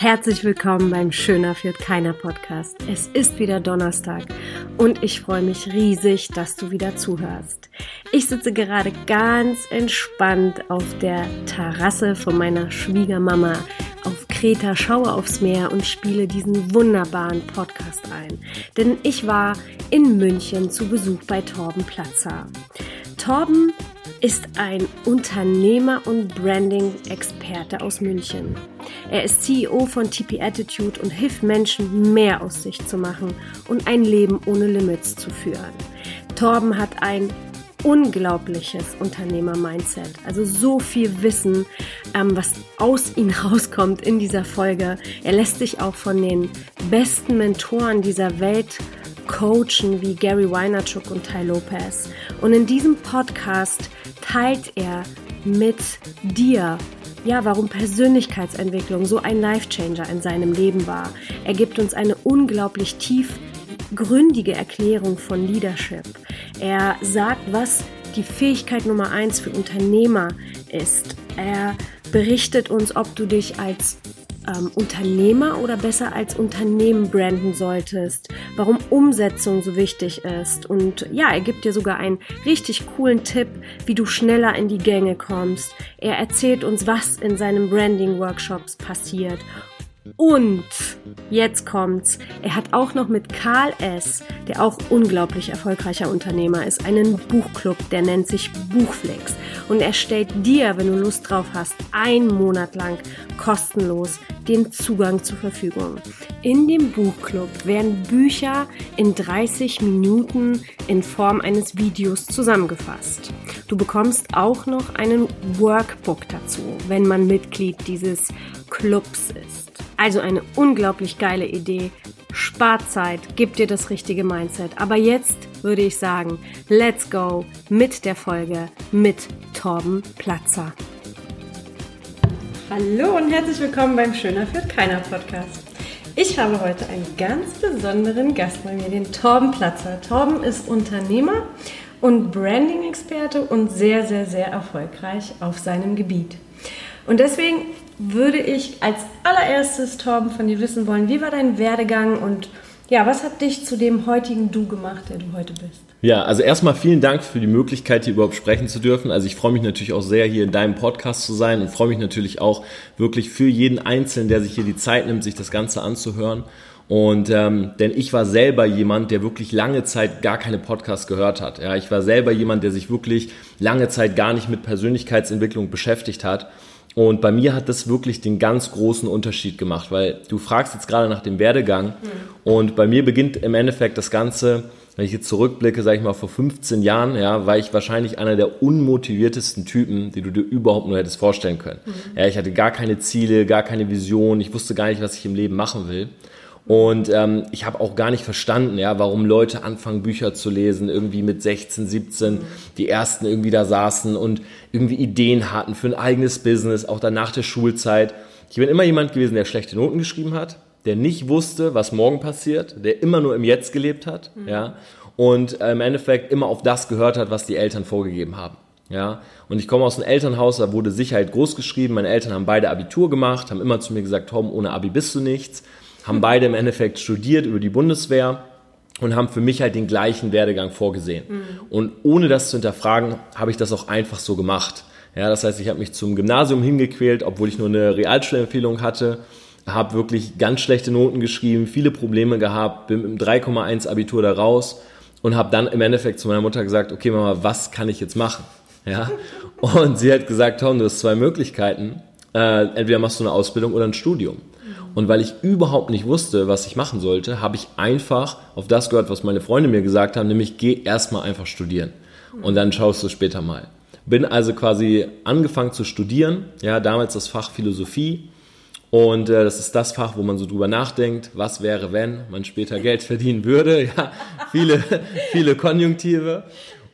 Herzlich willkommen beim Schöner führt keiner Podcast. Es ist wieder Donnerstag und ich freue mich riesig, dass du wieder zuhörst. Ich sitze gerade ganz entspannt auf der Terrasse von meiner Schwiegermama auf Kreta, schaue aufs Meer und spiele diesen wunderbaren Podcast ein. Denn ich war in München zu Besuch bei Torben Platzer. Torben ist ein Unternehmer und Branding-Experte aus München. Er ist CEO von TP Attitude und hilft Menschen, mehr aus sich zu machen und ein Leben ohne Limits zu führen. Torben hat ein unglaubliches Unternehmer-Mindset. Also so viel Wissen, ähm, was aus ihm rauskommt in dieser Folge. Er lässt sich auch von den besten Mentoren dieser Welt coachen wie Gary Weinerchuk und Ty Lopez. Und in diesem Podcast teilt er mit dir, ja, warum Persönlichkeitsentwicklung so ein Life-Changer in seinem Leben war. Er gibt uns eine unglaublich tiefgründige Erklärung von Leadership. Er sagt, was die Fähigkeit Nummer eins für Unternehmer ist. Er berichtet uns, ob du dich als ähm, Unternehmer oder besser als Unternehmen branden solltest, warum Umsetzung so wichtig ist. Und ja, er gibt dir sogar einen richtig coolen Tipp, wie du schneller in die Gänge kommst. Er erzählt uns, was in seinen Branding-Workshops passiert und jetzt kommt's. Er hat auch noch mit Karl S., der auch unglaublich erfolgreicher Unternehmer ist, einen Buchclub, der nennt sich Buchflix. Und er stellt dir, wenn du Lust drauf hast, einen Monat lang kostenlos den Zugang zur Verfügung. In dem Buchclub werden Bücher in 30 Minuten in Form eines Videos zusammengefasst. Du bekommst auch noch einen Workbook dazu, wenn man Mitglied dieses Clubs ist. Also eine unglaublich geile Idee. Spart Zeit, gibt dir das richtige Mindset. Aber jetzt würde ich sagen, let's go mit der Folge mit Torben Platzer. Hallo und herzlich willkommen beim Schöner führt keiner Podcast. Ich habe heute einen ganz besonderen Gast bei mir, den Torben Platzer. Torben ist Unternehmer und Branding-Experte und sehr, sehr, sehr erfolgreich auf seinem Gebiet. Und deswegen würde ich als allererstes, Torben, von dir wissen wollen, wie war dein Werdegang und ja, was hat dich zu dem heutigen Du gemacht, der du heute bist? Ja, also erstmal vielen Dank für die Möglichkeit, hier überhaupt sprechen zu dürfen. Also ich freue mich natürlich auch sehr, hier in deinem Podcast zu sein und freue mich natürlich auch wirklich für jeden Einzelnen, der sich hier die Zeit nimmt, sich das Ganze anzuhören. Und ähm, denn ich war selber jemand, der wirklich lange Zeit gar keine Podcasts gehört hat. Ja, ich war selber jemand, der sich wirklich lange Zeit gar nicht mit Persönlichkeitsentwicklung beschäftigt hat. Und bei mir hat das wirklich den ganz großen Unterschied gemacht, weil du fragst jetzt gerade nach dem Werdegang mhm. und bei mir beginnt im Endeffekt das Ganze, wenn ich jetzt zurückblicke, sage ich mal vor 15 Jahren, ja, war ich wahrscheinlich einer der unmotiviertesten Typen, die du dir überhaupt nur hättest vorstellen können. Mhm. Ja, ich hatte gar keine Ziele, gar keine Vision, ich wusste gar nicht, was ich im Leben machen will. Und ähm, ich habe auch gar nicht verstanden, ja, warum Leute anfangen, Bücher zu lesen, irgendwie mit 16, 17, die ersten irgendwie da saßen und irgendwie Ideen hatten für ein eigenes Business, auch dann nach der Schulzeit. Ich bin immer jemand gewesen, der schlechte Noten geschrieben hat, der nicht wusste, was morgen passiert, der immer nur im Jetzt gelebt hat, mhm. ja, und äh, im Endeffekt immer auf das gehört hat, was die Eltern vorgegeben haben. Ja, und ich komme aus einem Elternhaus, da wurde Sicherheit groß geschrieben. Meine Eltern haben beide Abitur gemacht, haben immer zu mir gesagt, Tom, ohne Abi bist du nichts haben beide im Endeffekt studiert über die Bundeswehr und haben für mich halt den gleichen Werdegang vorgesehen. Mhm. Und ohne das zu hinterfragen, habe ich das auch einfach so gemacht. Ja, das heißt, ich habe mich zum Gymnasium hingequält, obwohl ich nur eine Realschulempfehlung hatte, habe wirklich ganz schlechte Noten geschrieben, viele Probleme gehabt, bin mit einem 3,1 Abitur da raus und habe dann im Endeffekt zu meiner Mutter gesagt, okay Mama, was kann ich jetzt machen? Ja, und sie hat gesagt, Tom, du hast zwei Möglichkeiten. Äh, entweder machst du eine Ausbildung oder ein Studium. Und weil ich überhaupt nicht wusste, was ich machen sollte, habe ich einfach auf das gehört, was meine Freunde mir gesagt haben, nämlich geh erstmal einfach studieren und dann schaust du später mal. Bin also quasi angefangen zu studieren, ja, damals das Fach Philosophie und äh, das ist das Fach, wo man so drüber nachdenkt, was wäre, wenn man später Geld verdienen würde, ja, viele, viele Konjunktive.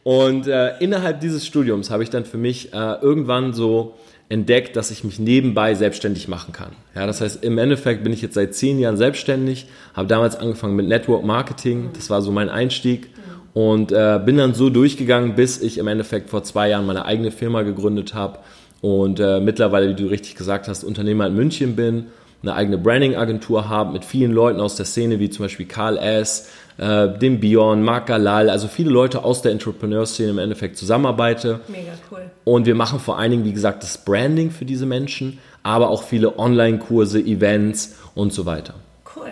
Und äh, innerhalb dieses Studiums habe ich dann für mich äh, irgendwann so entdeckt, dass ich mich nebenbei selbstständig machen kann. Ja, das heißt, im Endeffekt bin ich jetzt seit zehn Jahren selbstständig, habe damals angefangen mit Network Marketing, das war so mein Einstieg und äh, bin dann so durchgegangen, bis ich im Endeffekt vor zwei Jahren meine eigene Firma gegründet habe und äh, mittlerweile, wie du richtig gesagt hast, Unternehmer in München bin eine eigene Branding-Agentur habe mit vielen Leuten aus der Szene, wie zum Beispiel Karl S., äh, dem Bion, Marc Galal, also viele Leute aus der Entrepreneur-Szene im Endeffekt zusammenarbeite. Mega cool. Und wir machen vor allen Dingen, wie gesagt, das Branding für diese Menschen, aber auch viele Online-Kurse, Events und so weiter. Cool,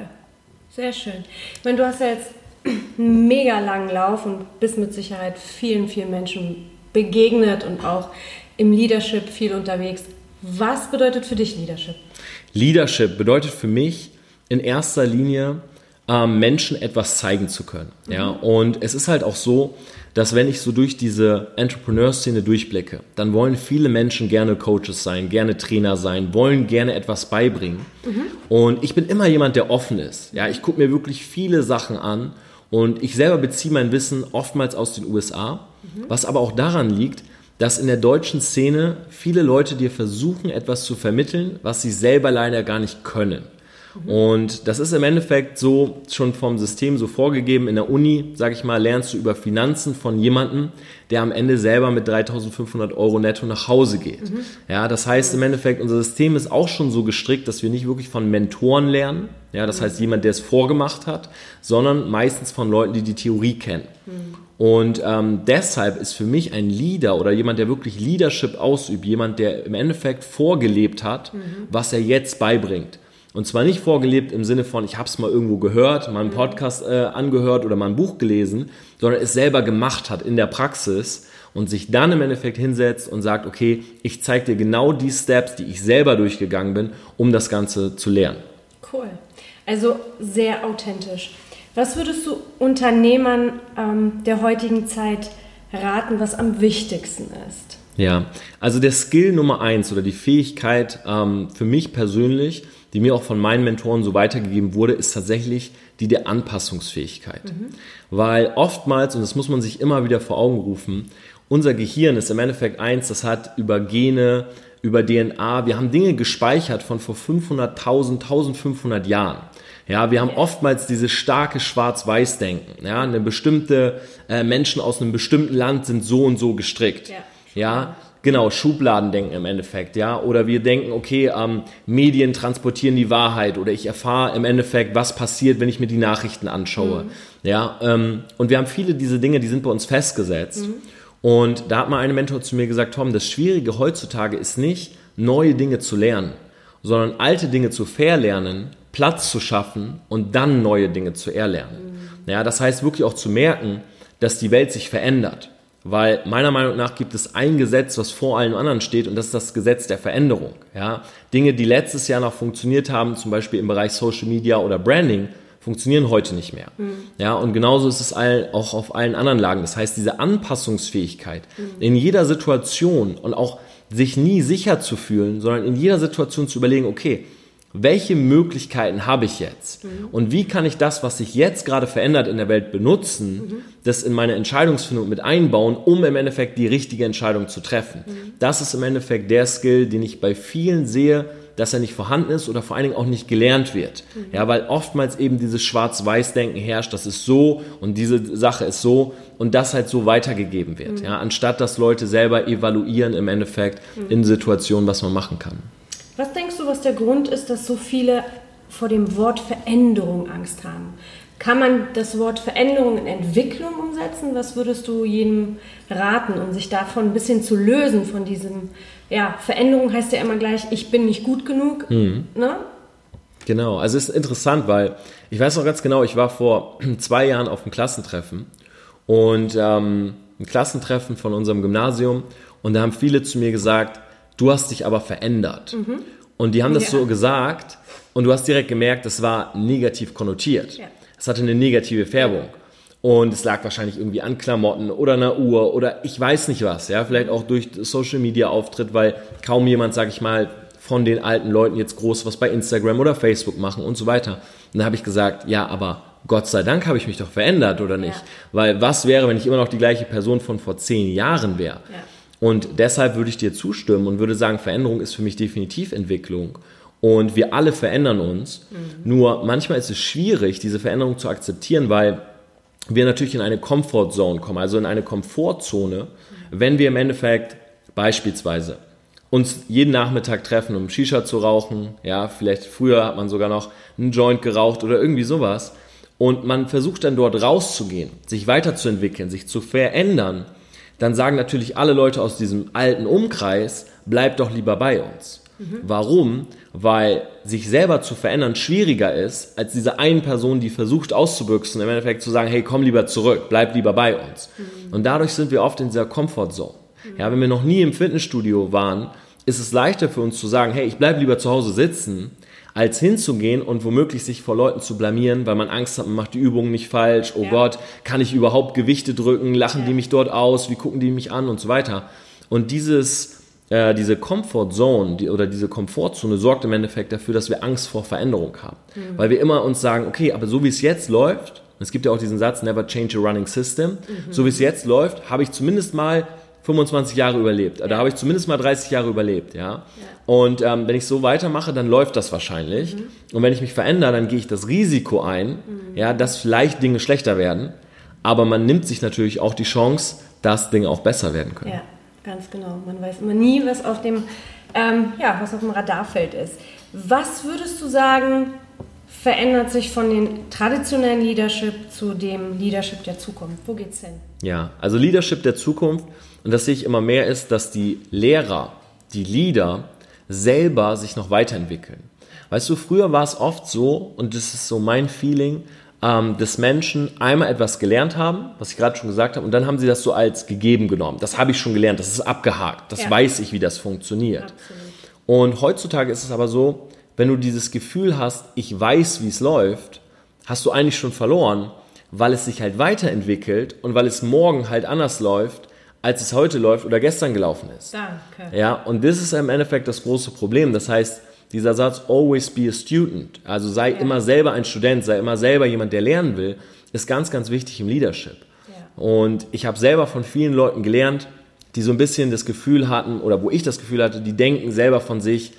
sehr schön. Ich meine, du hast ja jetzt einen mega langen Lauf und bist mit Sicherheit vielen, vielen Menschen begegnet und auch im Leadership viel unterwegs. Was bedeutet für dich Leadership? Leadership bedeutet für mich in erster Linie, ähm, Menschen etwas zeigen zu können. Mhm. Und es ist halt auch so, dass wenn ich so durch diese Entrepreneur-Szene durchblicke, dann wollen viele Menschen gerne Coaches sein, gerne Trainer sein, wollen gerne etwas beibringen. Mhm. Und ich bin immer jemand, der offen ist. Ja, ich gucke mir wirklich viele Sachen an und ich selber beziehe mein Wissen oftmals aus den USA, mhm. was aber auch daran liegt, dass in der deutschen Szene viele Leute dir versuchen, etwas zu vermitteln, was sie selber leider gar nicht können. Und das ist im Endeffekt so schon vom System so vorgegeben. In der Uni, sage ich mal, lernst du über Finanzen von jemandem, der am Ende selber mit 3.500 Euro netto nach Hause geht. Mhm. Ja, das heißt im Endeffekt, unser System ist auch schon so gestrickt, dass wir nicht wirklich von Mentoren lernen. Ja, das mhm. heißt jemand, der es vorgemacht hat, sondern meistens von Leuten, die die Theorie kennen. Mhm. Und ähm, deshalb ist für mich ein Leader oder jemand, der wirklich Leadership ausübt, jemand, der im Endeffekt vorgelebt hat, mhm. was er jetzt beibringt. Und zwar nicht vorgelebt im Sinne von, ich habe es mal irgendwo gehört, mal einen Podcast äh, angehört oder mal ein Buch gelesen, sondern es selber gemacht hat in der Praxis und sich dann im Endeffekt hinsetzt und sagt, okay, ich zeige dir genau die Steps, die ich selber durchgegangen bin, um das Ganze zu lernen. Cool. Also sehr authentisch. Was würdest du Unternehmern ähm, der heutigen Zeit raten, was am wichtigsten ist? Ja, also der Skill Nummer eins oder die Fähigkeit ähm, für mich persönlich die mir auch von meinen Mentoren so weitergegeben wurde, ist tatsächlich die der Anpassungsfähigkeit. Mhm. Weil oftmals, und das muss man sich immer wieder vor Augen rufen, unser Gehirn ist im Endeffekt eins, das hat über Gene, über DNA, wir haben Dinge gespeichert von vor 500.000, 1500 Jahren. Ja, wir haben oftmals dieses starke Schwarz-Weiß-Denken. Ja, eine bestimmte äh, Menschen aus einem bestimmten Land sind so und so gestrickt. Ja, ja Genau, Schubladendenken im Endeffekt, ja. Oder wir denken, okay, ähm, Medien transportieren die Wahrheit oder ich erfahre im Endeffekt, was passiert, wenn ich mir die Nachrichten anschaue. Mhm. Ja, ähm, und wir haben viele diese Dinge, die sind bei uns festgesetzt. Mhm. Und da hat mal eine Mentor zu mir gesagt, Tom, das Schwierige heutzutage ist nicht, neue Dinge zu lernen, sondern alte Dinge zu verlernen, Platz zu schaffen und dann neue Dinge zu erlernen. Mhm. Ja, das heißt wirklich auch zu merken, dass die Welt sich verändert. Weil meiner Meinung nach gibt es ein Gesetz, was vor allen anderen steht, und das ist das Gesetz der Veränderung. Ja? Dinge, die letztes Jahr noch funktioniert haben, zum Beispiel im Bereich Social Media oder Branding, funktionieren heute nicht mehr. Mhm. Ja, und genauso ist es auch auf allen anderen Lagen. Das heißt, diese Anpassungsfähigkeit mhm. in jeder Situation und auch sich nie sicher zu fühlen, sondern in jeder Situation zu überlegen, okay, welche Möglichkeiten habe ich jetzt? Mhm. Und wie kann ich das, was sich jetzt gerade verändert in der Welt benutzen, mhm. das in meine Entscheidungsfindung mit einbauen, um im Endeffekt die richtige Entscheidung zu treffen? Mhm. Das ist im Endeffekt der Skill, den ich bei vielen sehe, dass er nicht vorhanden ist oder vor allen Dingen auch nicht gelernt wird. Mhm. Ja, weil oftmals eben dieses Schwarz-Weiß-Denken herrscht, das ist so und diese Sache ist so und das halt so weitergegeben wird. Mhm. Ja, anstatt dass Leute selber evaluieren im Endeffekt mhm. in Situationen, was man machen kann. Was denkst du, was der Grund ist, dass so viele vor dem Wort Veränderung Angst haben? Kann man das Wort Veränderung in Entwicklung umsetzen? Was würdest du jedem raten, um sich davon ein bisschen zu lösen, von diesem, ja, Veränderung heißt ja immer gleich, ich bin nicht gut genug, mhm. ne? Genau, also es ist interessant, weil ich weiß noch ganz genau, ich war vor zwei Jahren auf einem Klassentreffen und ähm, ein Klassentreffen von unserem Gymnasium und da haben viele zu mir gesagt, du hast dich aber verändert. Mhm. Und die haben das ja. so gesagt und du hast direkt gemerkt, das war negativ konnotiert. Ja. Es hatte eine negative Färbung. Und es lag wahrscheinlich irgendwie an Klamotten oder einer Uhr oder ich weiß nicht was, ja, vielleicht auch durch Social Media Auftritt, weil kaum jemand, sag ich mal, von den alten Leuten jetzt groß was bei Instagram oder Facebook machen und so weiter. Und da habe ich gesagt, ja, aber Gott sei Dank habe ich mich doch verändert, oder nicht? Ja. Weil was wäre, wenn ich immer noch die gleiche Person von vor zehn Jahren wäre? Ja. Und deshalb würde ich dir zustimmen und würde sagen, Veränderung ist für mich definitiv Entwicklung. Und wir alle verändern uns. Mhm. Nur manchmal ist es schwierig, diese Veränderung zu akzeptieren, weil wir natürlich in eine Comfortzone kommen, also in eine Komfortzone, mhm. wenn wir im Endeffekt beispielsweise uns jeden Nachmittag treffen, um Shisha zu rauchen. Ja, vielleicht früher hat man sogar noch einen Joint geraucht oder irgendwie sowas. Und man versucht dann dort rauszugehen, sich weiterzuentwickeln, sich zu verändern. Dann sagen natürlich alle Leute aus diesem alten Umkreis, bleib doch lieber bei uns. Mhm. Warum? Weil sich selber zu verändern schwieriger ist, als diese eine Person, die versucht auszubüchsen, im Endeffekt zu sagen, hey, komm lieber zurück, bleib lieber bei uns. Mhm. Und dadurch sind wir oft in dieser Comfortzone. Mhm. Ja, wenn wir noch nie im Fitnessstudio waren, ist es leichter für uns zu sagen, hey, ich bleibe lieber zu Hause sitzen, als hinzugehen und womöglich sich vor Leuten zu blamieren, weil man Angst hat, man macht die Übungen nicht falsch, oh ja. Gott, kann ich überhaupt Gewichte drücken, lachen ja. die mich dort aus, wie gucken die mich an und so weiter. Und dieses, äh, diese Comfort Zone die, oder diese Komfortzone sorgt im Endeffekt dafür, dass wir Angst vor Veränderung haben. Mhm. Weil wir immer uns sagen, okay, aber so wie es jetzt läuft, es gibt ja auch diesen Satz, never change a running system, mhm. so wie es jetzt läuft, habe ich zumindest mal 25 Jahre überlebt. Ja. Da habe ich zumindest mal 30 Jahre überlebt, ja. ja. Und ähm, wenn ich so weitermache, dann läuft das wahrscheinlich. Mhm. Und wenn ich mich verändere, dann gehe ich das Risiko ein, mhm. ja, dass vielleicht Dinge schlechter werden. Aber man nimmt sich natürlich auch die Chance, dass Dinge auch besser werden können. Ja, ganz genau. Man weiß immer nie, was auf dem, ähm, ja, was auf dem Radarfeld ist. Was würdest du sagen, verändert sich von dem traditionellen Leadership zu dem Leadership der Zukunft? Wo geht's hin? Ja, also Leadership der Zukunft, und das sehe ich immer mehr, ist, dass die Lehrer, die Leader selber sich noch weiterentwickeln. Weißt du, früher war es oft so, und das ist so mein Feeling, ähm, dass Menschen einmal etwas gelernt haben, was ich gerade schon gesagt habe, und dann haben sie das so als gegeben genommen. Das habe ich schon gelernt, das ist abgehakt, das ja. weiß ich, wie das funktioniert. Absolut. Und heutzutage ist es aber so, wenn du dieses Gefühl hast, ich weiß, wie es läuft, hast du eigentlich schon verloren, weil es sich halt weiterentwickelt und weil es morgen halt anders läuft, als es heute läuft oder gestern gelaufen ist. Danke. Ja, und das ist im Endeffekt das große Problem. Das heißt, dieser Satz always be a student, also sei ja. immer selber ein Student, sei immer selber jemand, der lernen will, ist ganz, ganz wichtig im Leadership. Ja. Und ich habe selber von vielen Leuten gelernt, die so ein bisschen das Gefühl hatten, oder wo ich das Gefühl hatte, die denken selber von sich,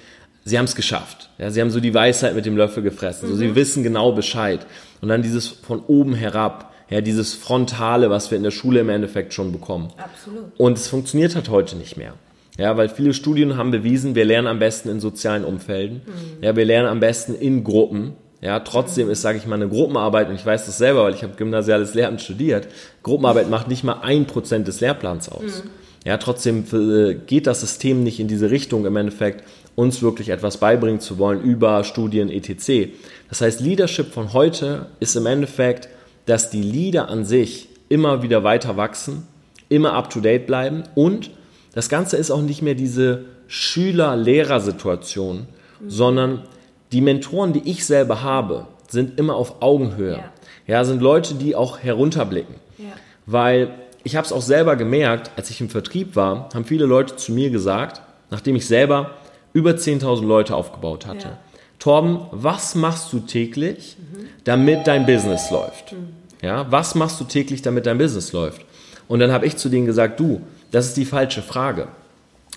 sie haben es geschafft. Ja, sie haben so die Weisheit mit dem Löffel gefressen. Mhm. So, sie mhm. wissen genau Bescheid. Und dann dieses von oben herab, ja, dieses Frontale, was wir in der Schule im Endeffekt schon bekommen. Absolut. Und es funktioniert halt heute nicht mehr. Ja, weil viele Studien haben bewiesen, wir lernen am besten in sozialen Umfelden. Mhm. Ja, wir lernen am besten in Gruppen. Ja, trotzdem ist, sage ich mal, eine Gruppenarbeit, und ich weiß das selber, weil ich habe gymnasiales Lehramt studiert, Gruppenarbeit macht nicht mal ein Prozent des Lehrplans aus. Mhm. Ja, trotzdem äh, geht das System nicht in diese Richtung im Endeffekt, uns wirklich etwas beibringen zu wollen über Studien etc. Das heißt, Leadership von heute ist im Endeffekt, dass die Leader an sich immer wieder weiter wachsen, immer up-to-date bleiben und das Ganze ist auch nicht mehr diese Schüler-Lehrer-Situation, mhm. sondern die Mentoren, die ich selber habe, sind immer auf Augenhöhe. Ja, ja sind Leute, die auch herunterblicken. Ja. Weil ich habe es auch selber gemerkt, als ich im Vertrieb war, haben viele Leute zu mir gesagt, nachdem ich selber über 10.000 Leute aufgebaut hatte. Ja. Torben, was machst du täglich, damit dein Business läuft? Mhm. Ja, was machst du täglich, damit dein Business läuft? Und dann habe ich zu denen gesagt, du, das ist die falsche Frage.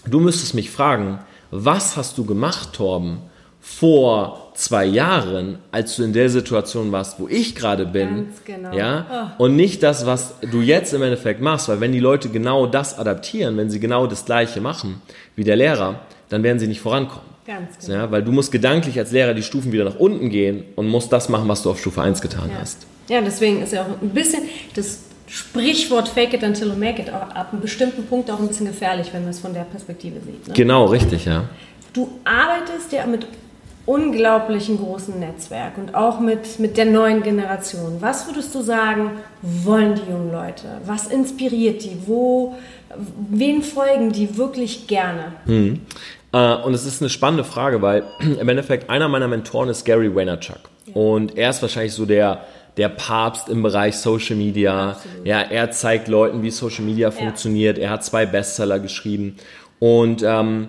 Du müsstest mich fragen, was hast du gemacht, Torben, vor zwei Jahren, als du in der Situation warst, wo ich gerade bin, genau. ja, oh. und nicht das, was du jetzt im Endeffekt machst, weil wenn die Leute genau das adaptieren, wenn sie genau das Gleiche machen wie der Lehrer, dann werden sie nicht vorankommen. Ganz genau. Ja, weil du musst gedanklich als Lehrer die Stufen wieder nach unten gehen und musst das machen, was du auf Stufe 1 getan ja. hast. Ja, deswegen ist ja auch ein bisschen das Sprichwort Fake it until you make it auch ab einem bestimmten Punkt auch ein bisschen gefährlich, wenn man es von der Perspektive sieht. Ne? Genau, richtig, ja. Du arbeitest ja mit unglaublichen großen Netzwerk und auch mit, mit der neuen Generation. Was würdest du sagen, wollen die jungen Leute? Was inspiriert die? Wo, wen folgen die wirklich gerne? Hm. Äh, und es ist eine spannende Frage, weil im Endeffekt einer meiner Mentoren ist Gary Vaynerchuk. Ja. Und er ist wahrscheinlich so der, der Papst im Bereich Social Media. Absolut. Ja, er zeigt Leuten, wie Social Media ja. funktioniert. Er hat zwei Bestseller geschrieben. Und ähm,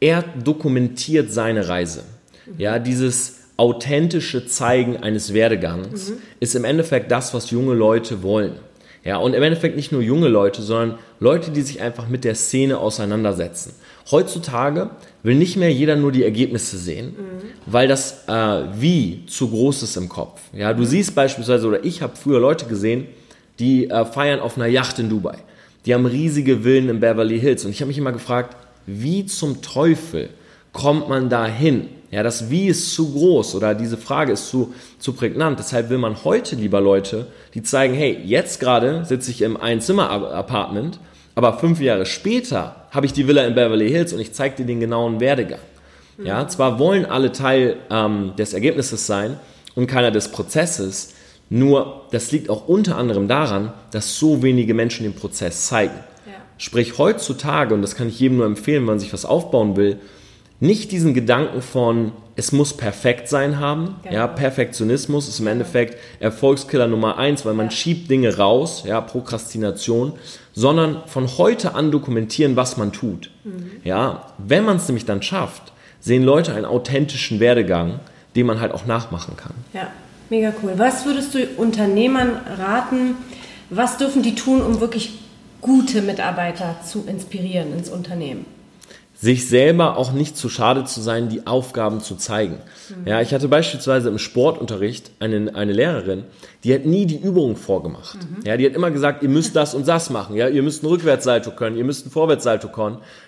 er dokumentiert seine Reise. Ja, dieses authentische Zeigen eines Werdegangs mhm. ist im Endeffekt das, was junge Leute wollen. Ja, und im Endeffekt nicht nur junge Leute, sondern Leute, die sich einfach mit der Szene auseinandersetzen. Heutzutage will nicht mehr jeder nur die Ergebnisse sehen, mhm. weil das äh, Wie zu groß ist im Kopf. Ja, du mhm. siehst beispielsweise, oder ich habe früher Leute gesehen, die äh, feiern auf einer Yacht in Dubai. Die haben riesige Villen in Beverly Hills. Und ich habe mich immer gefragt, wie zum Teufel kommt man da hin? Ja, das Wie ist zu groß oder diese Frage ist zu, zu prägnant. Deshalb will man heute lieber Leute, die zeigen, hey, jetzt gerade sitze ich im Einzimmer-Apartment, aber fünf Jahre später habe ich die Villa in Beverly Hills und ich zeige dir den genauen Werdegang. Ja, zwar wollen alle Teil ähm, des Ergebnisses sein und keiner des Prozesses, nur das liegt auch unter anderem daran, dass so wenige Menschen den Prozess zeigen. Ja. Sprich, heutzutage, und das kann ich jedem nur empfehlen, wenn man sich was aufbauen will, nicht diesen Gedanken von, es muss perfekt sein haben. Genau. Ja, Perfektionismus ist im Endeffekt Erfolgskiller Nummer eins, weil man ja. schiebt Dinge raus, ja, Prokrastination, sondern von heute an dokumentieren, was man tut. Mhm. Ja, wenn man es nämlich dann schafft, sehen Leute einen authentischen Werdegang, den man halt auch nachmachen kann. Ja, mega cool. Was würdest du Unternehmern raten? Was dürfen die tun, um wirklich gute Mitarbeiter zu inspirieren ins Unternehmen? Sich selber auch nicht zu schade zu sein, die Aufgaben zu zeigen. Mhm. Ja, ich hatte beispielsweise im Sportunterricht eine, eine Lehrerin, die hat nie die Übungen vorgemacht. Mhm. Ja, die hat immer gesagt, ihr müsst das und das machen. Ja, ihr müsst ein Rückwärtssalto können, ihr müsst ein Vorwärtssalto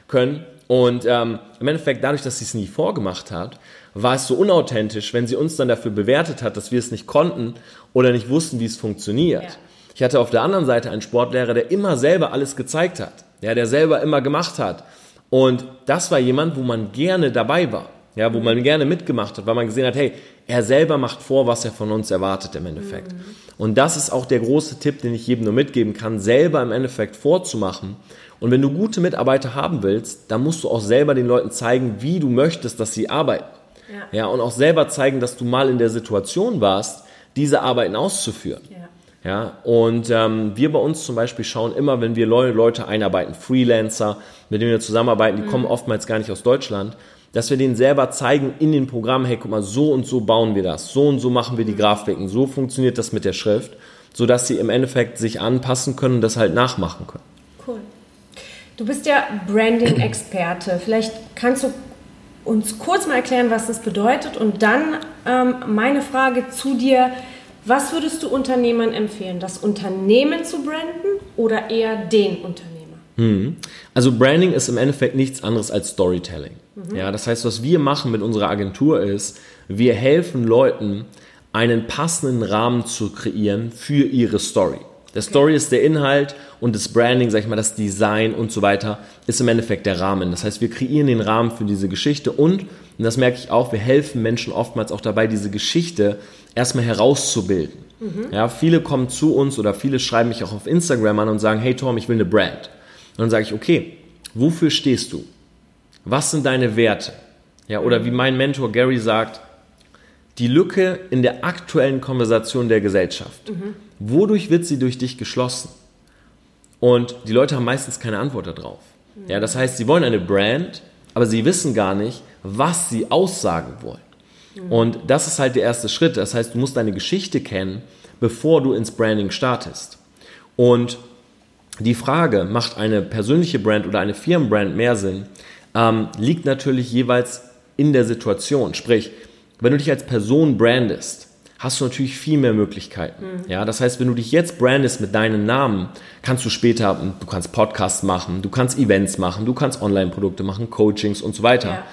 können. Und ähm, im Endeffekt, dadurch, dass sie es nie vorgemacht hat, war es so unauthentisch, wenn sie uns dann dafür bewertet hat, dass wir es nicht konnten oder nicht wussten, wie es funktioniert. Ja. Ich hatte auf der anderen Seite einen Sportlehrer, der immer selber alles gezeigt hat. Ja, der selber immer gemacht hat und das war jemand, wo man gerne dabei war. Ja, wo man gerne mitgemacht hat, weil man gesehen hat, hey, er selber macht vor, was er von uns erwartet im Endeffekt. Mhm. Und das ist auch der große Tipp, den ich jedem nur mitgeben kann, selber im Endeffekt vorzumachen. Und wenn du gute Mitarbeiter haben willst, dann musst du auch selber den Leuten zeigen, wie du möchtest, dass sie arbeiten. Ja. ja und auch selber zeigen, dass du mal in der Situation warst, diese Arbeiten auszuführen. Ja. Und ähm, wir bei uns zum Beispiel schauen immer, wenn wir Leute einarbeiten, Freelancer, mit denen wir zusammenarbeiten, die mhm. kommen oftmals gar nicht aus Deutschland, dass wir denen selber zeigen in den Programmen, hey, guck mal, so und so bauen wir das, so und so machen wir die mhm. Grafiken, so funktioniert das mit der Schrift, sodass sie im Endeffekt sich anpassen können und das halt nachmachen können. Cool. Du bist ja Branding-Experte. Vielleicht kannst du uns kurz mal erklären, was das bedeutet und dann ähm, meine Frage zu dir was würdest du Unternehmern empfehlen? Das Unternehmen zu branden oder eher den Unternehmer? Mhm. Also Branding ist im Endeffekt nichts anderes als Storytelling. Mhm. Ja, das heißt, was wir machen mit unserer Agentur ist, wir helfen Leuten, einen passenden Rahmen zu kreieren für ihre Story. Der Story ist der Inhalt und das Branding, sag ich mal, das Design und so weiter, ist im Endeffekt der Rahmen. Das heißt, wir kreieren den Rahmen für diese Geschichte und, und das merke ich auch, wir helfen Menschen oftmals auch dabei, diese Geschichte erstmal herauszubilden. Mhm. Ja, viele kommen zu uns oder viele schreiben mich auch auf Instagram an und sagen, hey Tom, ich will eine Brand. Und dann sage ich, okay, wofür stehst du? Was sind deine Werte? Ja, oder mhm. wie mein Mentor Gary sagt, die Lücke in der aktuellen Konversation der Gesellschaft. Mhm. Wodurch wird sie durch dich geschlossen? Und die Leute haben meistens keine Antwort darauf. Mhm. Ja, das heißt, sie wollen eine Brand, aber sie wissen gar nicht, was sie aussagen wollen. Mhm. Und das ist halt der erste Schritt. Das heißt, du musst deine Geschichte kennen, bevor du ins Branding startest. Und die Frage, macht eine persönliche Brand oder eine Firmenbrand mehr Sinn, ähm, liegt natürlich jeweils in der Situation. Sprich, wenn du dich als Person brandest, hast du natürlich viel mehr Möglichkeiten. Mhm. Ja, das heißt, wenn du dich jetzt brandest mit deinem Namen, kannst du später, du kannst Podcasts machen, du kannst Events machen, du kannst Online-Produkte machen, Coachings und so weiter. Ja.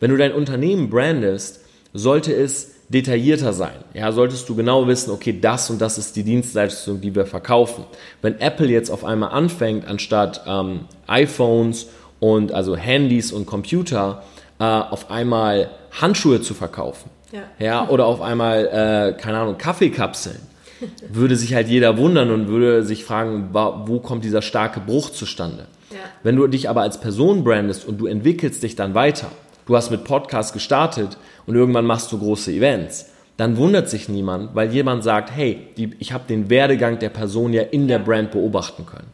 Wenn du dein Unternehmen brandest, sollte es detaillierter sein. Ja, solltest du genau wissen, okay, das und das ist die Dienstleistung, die wir verkaufen. Wenn Apple jetzt auf einmal anfängt, anstatt ähm, iPhones und also Handys und Computer äh, auf einmal Handschuhe zu verkaufen, ja, ja oder auf einmal äh, keine Ahnung Kaffeekapseln, würde sich halt jeder wundern und würde sich fragen, wo kommt dieser starke Bruch zustande? Ja. Wenn du dich aber als Person brandest und du entwickelst dich dann weiter, du hast mit Podcast gestartet und irgendwann machst du große Events, dann wundert sich niemand, weil jemand sagt, hey, die, ich habe den Werdegang der Person ja in der Brand beobachten können.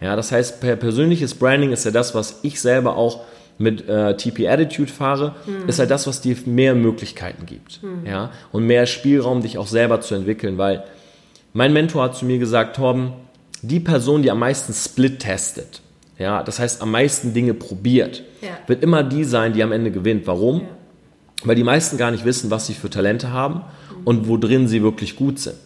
Ja. ja, das heißt, per persönliches Branding ist ja das, was ich selber auch mit äh, TP Attitude fahre, mhm. ist halt das, was dir mehr Möglichkeiten gibt. Mhm. Ja, und mehr Spielraum, dich auch selber zu entwickeln, weil mein Mentor hat zu mir gesagt, Torben, die Person, die am meisten Split testet, ja, das heißt am meisten Dinge probiert, ja. wird immer die sein, die am Ende gewinnt. Warum? Ja. Weil die meisten gar nicht wissen, was sie für Talente haben mhm. und wo drin sie wirklich gut sind.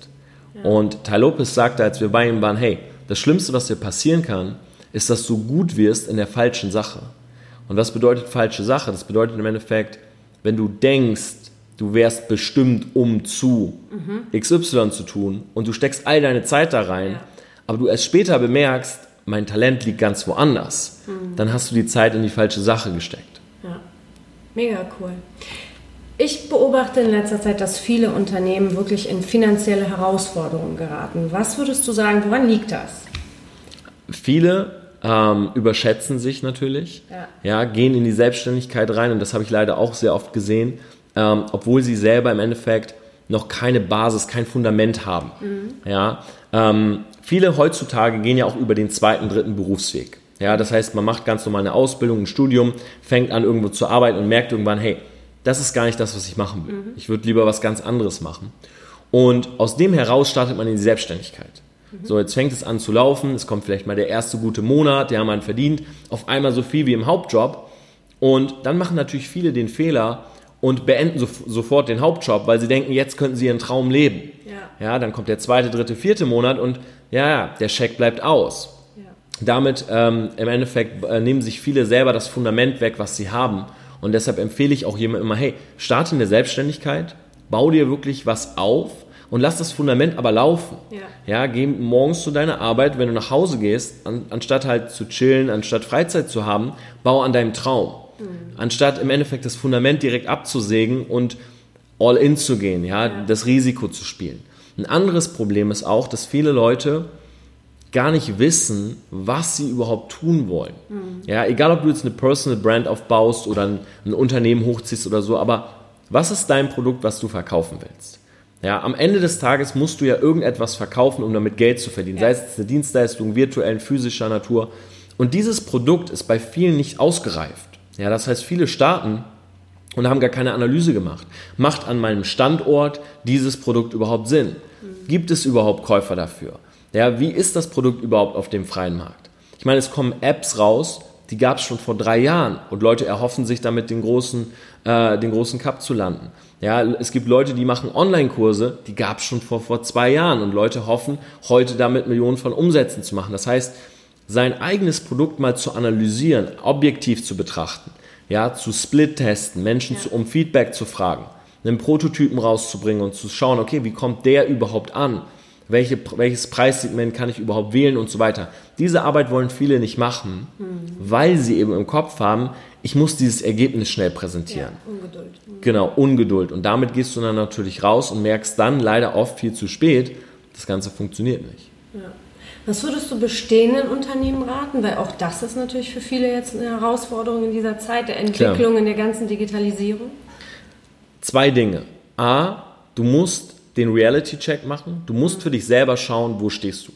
Ja. Und Ty Lopez sagte, als wir bei ihm waren, hey, das Schlimmste, was dir passieren kann, ist, dass du gut wirst in der falschen Sache. Und was bedeutet falsche Sache? Das bedeutet im Endeffekt, wenn du denkst, du wärst bestimmt, um zu mhm. XY zu tun und du steckst all deine Zeit da rein, aber du erst später bemerkst, mein Talent liegt ganz woanders, mhm. dann hast du die Zeit in die falsche Sache gesteckt. Ja, mega cool. Ich beobachte in letzter Zeit, dass viele Unternehmen wirklich in finanzielle Herausforderungen geraten. Was würdest du sagen, woran liegt das? Viele ähm, überschätzen sich natürlich, ja. ja. gehen in die Selbstständigkeit rein und das habe ich leider auch sehr oft gesehen, ähm, obwohl sie selber im Endeffekt noch keine Basis, kein Fundament haben. Mhm. Ja, ähm, viele heutzutage gehen ja auch über den zweiten, dritten Berufsweg. Ja, das heißt, man macht ganz normal eine Ausbildung, ein Studium, fängt an irgendwo zu arbeiten und merkt irgendwann, hey, das ist gar nicht das, was ich machen will. Mhm. Ich würde lieber was ganz anderes machen. Und aus dem heraus startet man in die Selbstständigkeit. Mhm. So, jetzt fängt es an zu laufen, es kommt vielleicht mal der erste gute Monat, der man verdient auf einmal so viel wie im Hauptjob. Und dann machen natürlich viele den Fehler und beenden so, sofort den Hauptjob, weil sie denken, jetzt könnten sie ihren Traum leben. Ja. ja, dann kommt der zweite, dritte, vierte Monat und ja, der Scheck bleibt aus. Ja. Damit ähm, im Endeffekt äh, nehmen sich viele selber das Fundament weg, was sie haben und deshalb empfehle ich auch jemandem immer, hey, starte in der Selbstständigkeit, bau dir wirklich was auf und lass das Fundament aber laufen. Ja. ja, geh morgens zu deiner Arbeit, wenn du nach Hause gehst, an, anstatt halt zu chillen, anstatt Freizeit zu haben, bau an deinem Traum. Mhm. Anstatt im Endeffekt das Fundament direkt abzusägen und all in zu gehen, ja, ja, das Risiko zu spielen. Ein anderes Problem ist auch, dass viele Leute gar nicht wissen, was sie überhaupt tun wollen. Mhm. Ja, egal ob du jetzt eine Personal Brand aufbaust oder ein, ein, Unternehmen hochziehst oder so, aber was ist dein Produkt, was du verkaufen willst? Ja, am Ende des Tages musst du ja irgendetwas verkaufen, um damit Geld zu verdienen, ja. sei es eine Dienstleistung virtuellen, physischer Natur. Und dieses Produkt ist bei vielen nicht ausgereift. Ja, das heißt, viele starten und haben gar keine Analyse gemacht. Macht an meinem Standort dieses Produkt überhaupt Sinn? Gibt es überhaupt Käufer dafür? Ja, wie ist das Produkt überhaupt auf dem freien Markt? Ich meine, es kommen Apps raus, die gab es schon vor drei Jahren und Leute erhoffen sich damit den großen, äh, den großen Cup zu landen. Ja, es gibt Leute, die machen Online-Kurse, die gab es schon vor, vor zwei Jahren und Leute hoffen, heute damit Millionen von Umsätzen zu machen. Das heißt, sein eigenes Produkt mal zu analysieren, objektiv zu betrachten, ja, zu split-testen, Menschen ja. zu, um Feedback zu fragen, einen Prototypen rauszubringen und zu schauen, okay, wie kommt der überhaupt an? welche, welches Preissegment kann ich überhaupt wählen und so weiter. Diese Arbeit wollen viele nicht machen, mhm. weil sie eben im Kopf haben, ich muss dieses Ergebnis schnell präsentieren. Ja, Ungeduld. Mhm. Genau, Ungeduld. Und damit gehst du dann natürlich raus und merkst dann leider oft viel zu spät, das Ganze funktioniert nicht. Ja. Was würdest du bestehenden Unternehmen raten? Weil auch das ist natürlich für viele jetzt eine Herausforderung in dieser Zeit der Entwicklung, Klar. in der ganzen Digitalisierung. Zwei Dinge. A, du musst den Reality-Check machen. Du musst für dich selber schauen, wo stehst du.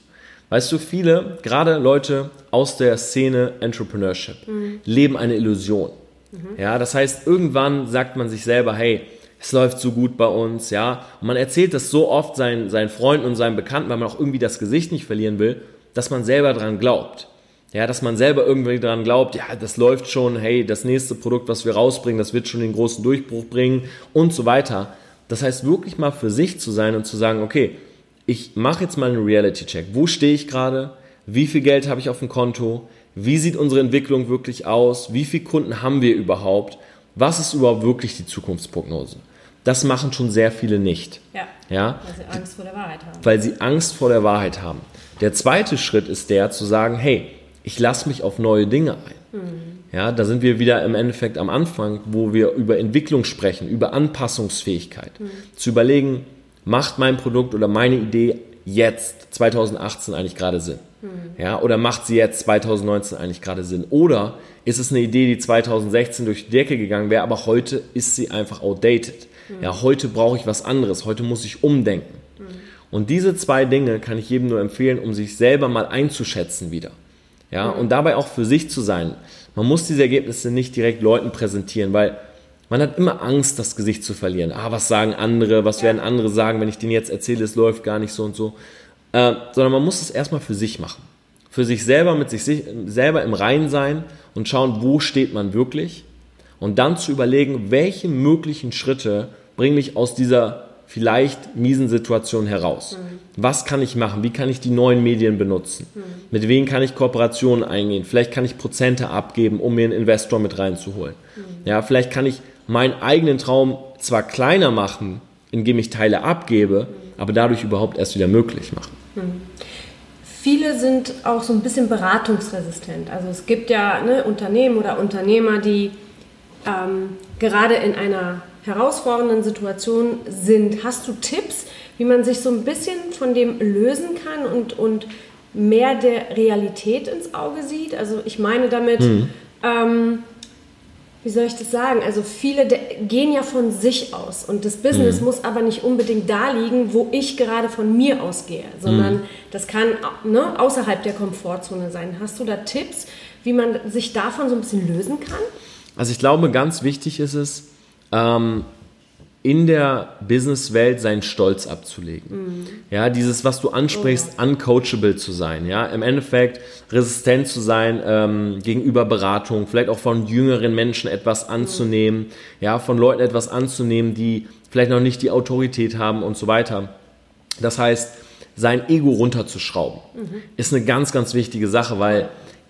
Weißt du, viele, gerade Leute aus der Szene Entrepreneurship, mhm. leben eine Illusion. Mhm. Ja, das heißt, irgendwann sagt man sich selber, hey, es läuft so gut bei uns, ja. Und man erzählt das so oft seinen, seinen Freunden und seinen Bekannten, weil man auch irgendwie das Gesicht nicht verlieren will, dass man selber dran glaubt. Ja, dass man selber irgendwie dran glaubt, ja, das läuft schon, hey, das nächste Produkt, was wir rausbringen, das wird schon den großen Durchbruch bringen und so weiter. Das heißt, wirklich mal für sich zu sein und zu sagen, okay, ich mache jetzt mal einen Reality-Check. Wo stehe ich gerade? Wie viel Geld habe ich auf dem Konto? Wie sieht unsere Entwicklung wirklich aus? Wie viele Kunden haben wir überhaupt? Was ist überhaupt wirklich die Zukunftsprognose? Das machen schon sehr viele nicht. Ja, ja. Weil sie Angst vor der Wahrheit haben. Weil sie Angst vor der Wahrheit haben. Der zweite Schritt ist der, zu sagen, hey, ich lasse mich auf neue Dinge ein. Mhm. Ja, da sind wir wieder im Endeffekt am Anfang, wo wir über Entwicklung sprechen, über Anpassungsfähigkeit. Mhm. Zu überlegen, macht mein Produkt oder meine Idee jetzt 2018 eigentlich gerade Sinn? Mhm. Ja, oder macht sie jetzt 2019 eigentlich gerade Sinn? Oder ist es eine Idee, die 2016 durch die Decke gegangen wäre, aber heute ist sie einfach outdated? Mhm. Ja, heute brauche ich was anderes, heute muss ich umdenken. Mhm. Und diese zwei Dinge kann ich jedem nur empfehlen, um sich selber mal einzuschätzen wieder. Ja, mhm. und dabei auch für sich zu sein. Man muss diese Ergebnisse nicht direkt Leuten präsentieren, weil man hat immer Angst, das Gesicht zu verlieren. Ah, was sagen andere? Was ja. werden andere sagen, wenn ich denen jetzt erzähle, es läuft gar nicht so und so? Äh, sondern man muss es erstmal für sich machen. Für sich selber, mit sich selber im Reinen sein und schauen, wo steht man wirklich. Und dann zu überlegen, welche möglichen Schritte bringen mich aus dieser vielleicht miesen Situationen heraus. Mhm. Was kann ich machen? Wie kann ich die neuen Medien benutzen? Mhm. Mit wem kann ich Kooperationen eingehen? Vielleicht kann ich Prozente abgeben, um mir einen Investor mit reinzuholen. Mhm. Ja, vielleicht kann ich meinen eigenen Traum zwar kleiner machen, indem ich Teile abgebe, aber dadurch überhaupt erst wieder möglich machen. Mhm. Viele sind auch so ein bisschen beratungsresistent. Also es gibt ja ne, Unternehmen oder Unternehmer, die ähm, gerade in einer herausfordernden Situation sind. Hast du Tipps, wie man sich so ein bisschen von dem lösen kann und, und mehr der Realität ins Auge sieht? Also ich meine damit, mhm. ähm, wie soll ich das sagen? Also viele gehen ja von sich aus und das Business mhm. muss aber nicht unbedingt da liegen, wo ich gerade von mir ausgehe, sondern mhm. das kann ne, außerhalb der Komfortzone sein. Hast du da Tipps, wie man sich davon so ein bisschen lösen kann? Also ich glaube, ganz wichtig ist es, ähm, in der Businesswelt seinen Stolz abzulegen. Mhm. Ja, dieses, was du ansprichst, oh. uncoachable zu sein. Ja, im Endeffekt resistent zu sein ähm, gegenüber Beratung, vielleicht auch von jüngeren Menschen etwas anzunehmen, mhm. ja, von Leuten etwas anzunehmen, die vielleicht noch nicht die Autorität haben und so weiter. Das heißt, sein Ego runterzuschrauben, mhm. ist eine ganz, ganz wichtige Sache, weil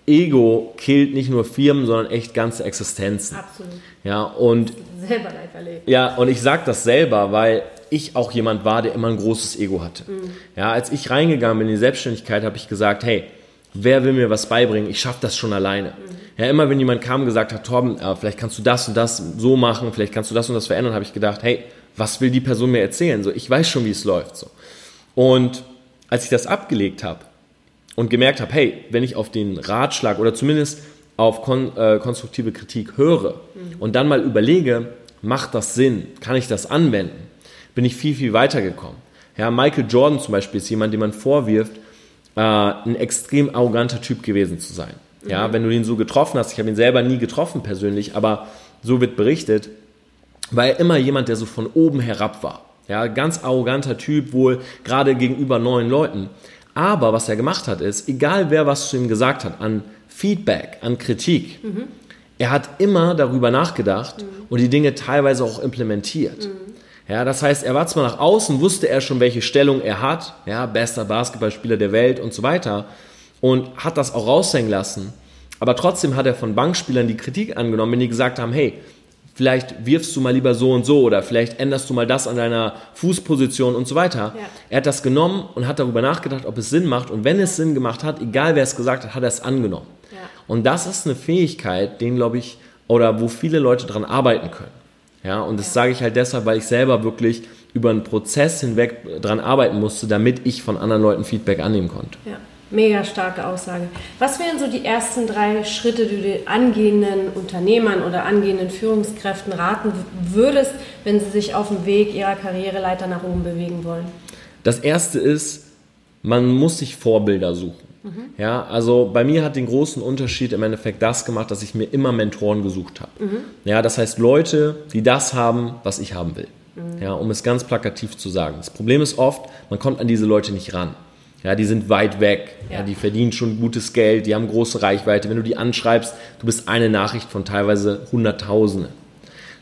Ego killt nicht nur Firmen, sondern echt ganze Existenzen. Absolut. Ja, und selber live erlebt. Ja, und ich sage das selber, weil ich auch jemand war, der immer ein großes Ego hatte. Mhm. Ja, als ich reingegangen bin in die Selbstständigkeit, habe ich gesagt, hey, wer will mir was beibringen? Ich schaffe das schon alleine. Mhm. Ja, immer wenn jemand kam und gesagt hat, Torben, äh, vielleicht kannst du das und das so machen, vielleicht kannst du das und das verändern, habe ich gedacht, hey, was will die Person mir erzählen? So, ich weiß schon, wie es läuft. So. Und als ich das abgelegt habe, und gemerkt habe, hey, wenn ich auf den Ratschlag oder zumindest auf kon äh, konstruktive Kritik höre mhm. und dann mal überlege, macht das Sinn, kann ich das anwenden, bin ich viel, viel weiter gekommen. Ja, Michael Jordan zum Beispiel ist jemand, dem man vorwirft, äh, ein extrem arroganter Typ gewesen zu sein. Mhm. Ja, wenn du ihn so getroffen hast, ich habe ihn selber nie getroffen persönlich, aber so wird berichtet, war er immer jemand, der so von oben herab war. Ja, ganz arroganter Typ, wohl gerade gegenüber neuen Leuten. Aber was er gemacht hat, ist, egal wer was zu ihm gesagt hat, an Feedback, an Kritik, mhm. er hat immer darüber nachgedacht mhm. und die Dinge teilweise auch implementiert. Mhm. Ja, das heißt, er war zwar nach außen, wusste er schon, welche Stellung er hat, ja, bester Basketballspieler der Welt und so weiter, und hat das auch raushängen lassen. Aber trotzdem hat er von Bankspielern die Kritik angenommen, wenn die gesagt haben, hey, vielleicht wirfst du mal lieber so und so oder vielleicht änderst du mal das an deiner Fußposition und so weiter. Ja. Er hat das genommen und hat darüber nachgedacht, ob es Sinn macht und wenn es Sinn gemacht hat, egal wer es gesagt hat, hat er es angenommen. Ja. Und das ist eine Fähigkeit, den glaube ich, oder wo viele Leute dran arbeiten können. Ja, und das ja. sage ich halt deshalb, weil ich selber wirklich über einen Prozess hinweg dran arbeiten musste, damit ich von anderen Leuten Feedback annehmen konnte. Ja. Mega starke Aussage. Was wären so die ersten drei Schritte, die du den angehenden Unternehmern oder angehenden Führungskräften raten würdest, wenn sie sich auf dem Weg ihrer Karriereleiter nach oben bewegen wollen? Das erste ist, man muss sich Vorbilder suchen. Mhm. Ja, also bei mir hat den großen Unterschied im Endeffekt das gemacht, dass ich mir immer Mentoren gesucht habe. Mhm. Ja, das heißt Leute, die das haben, was ich haben will. Mhm. Ja, um es ganz plakativ zu sagen. Das Problem ist oft, man kommt an diese Leute nicht ran. Ja, die sind weit weg. Ja. ja. die verdienen schon gutes Geld, die haben große Reichweite. Wenn du die anschreibst, du bist eine Nachricht von teilweise Hunderttausende.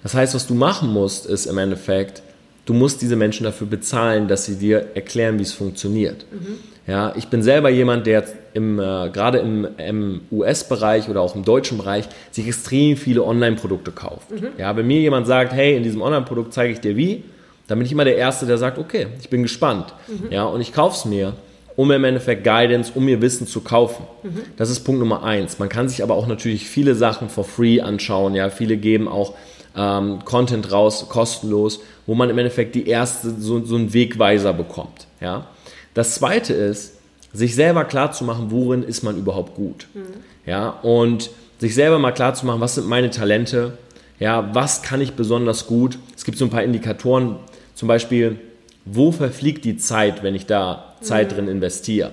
Das heißt, was du machen musst, ist im Endeffekt, du musst diese Menschen dafür bezahlen, dass sie dir erklären, wie es funktioniert. Mhm. Ja, ich bin selber jemand, der im, äh, gerade im, im US-Bereich oder auch im deutschen Bereich sich extrem viele Online-Produkte kauft. Mhm. Ja, wenn mir jemand sagt, hey, in diesem Online-Produkt zeige ich dir wie, dann bin ich immer der Erste, der sagt, okay, ich bin gespannt. Mhm. Ja, und ich kaufe es mir um im Endeffekt Guidance, um ihr Wissen zu kaufen. Mhm. Das ist Punkt Nummer eins. Man kann sich aber auch natürlich viele Sachen for free anschauen. Ja, viele geben auch ähm, Content raus, kostenlos, wo man im Endeffekt die erste, so, so einen Wegweiser bekommt. Ja. Das zweite ist, sich selber klar zu machen, worin ist man überhaupt gut. Mhm. Ja, und sich selber mal klar zu machen, was sind meine Talente, ja, was kann ich besonders gut. Es gibt so ein paar Indikatoren, zum Beispiel, wo verfliegt die Zeit, wenn ich da Zeit drin investiere?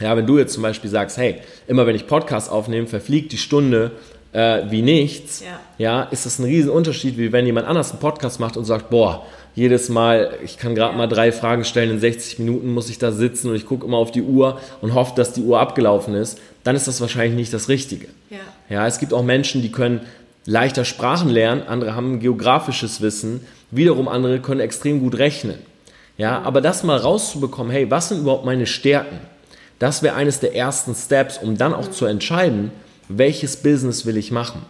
Ja, wenn du jetzt zum Beispiel sagst, hey, immer wenn ich Podcast aufnehme, verfliegt die Stunde äh, wie nichts, ja. ja. ist das ein riesen Unterschied, wie wenn jemand anders einen Podcast macht und sagt, boah, jedes Mal, ich kann gerade ja. mal drei Fragen stellen, in 60 Minuten muss ich da sitzen und ich gucke immer auf die Uhr und hoffe, dass die Uhr abgelaufen ist, dann ist das wahrscheinlich nicht das Richtige. Ja, ja es gibt auch Menschen, die können leichter Sprachen lernen, andere haben geografisches Wissen, wiederum andere können extrem gut rechnen. Ja, aber das mal rauszubekommen, hey, was sind überhaupt meine Stärken? Das wäre eines der ersten Steps, um dann auch zu entscheiden, welches Business will ich machen.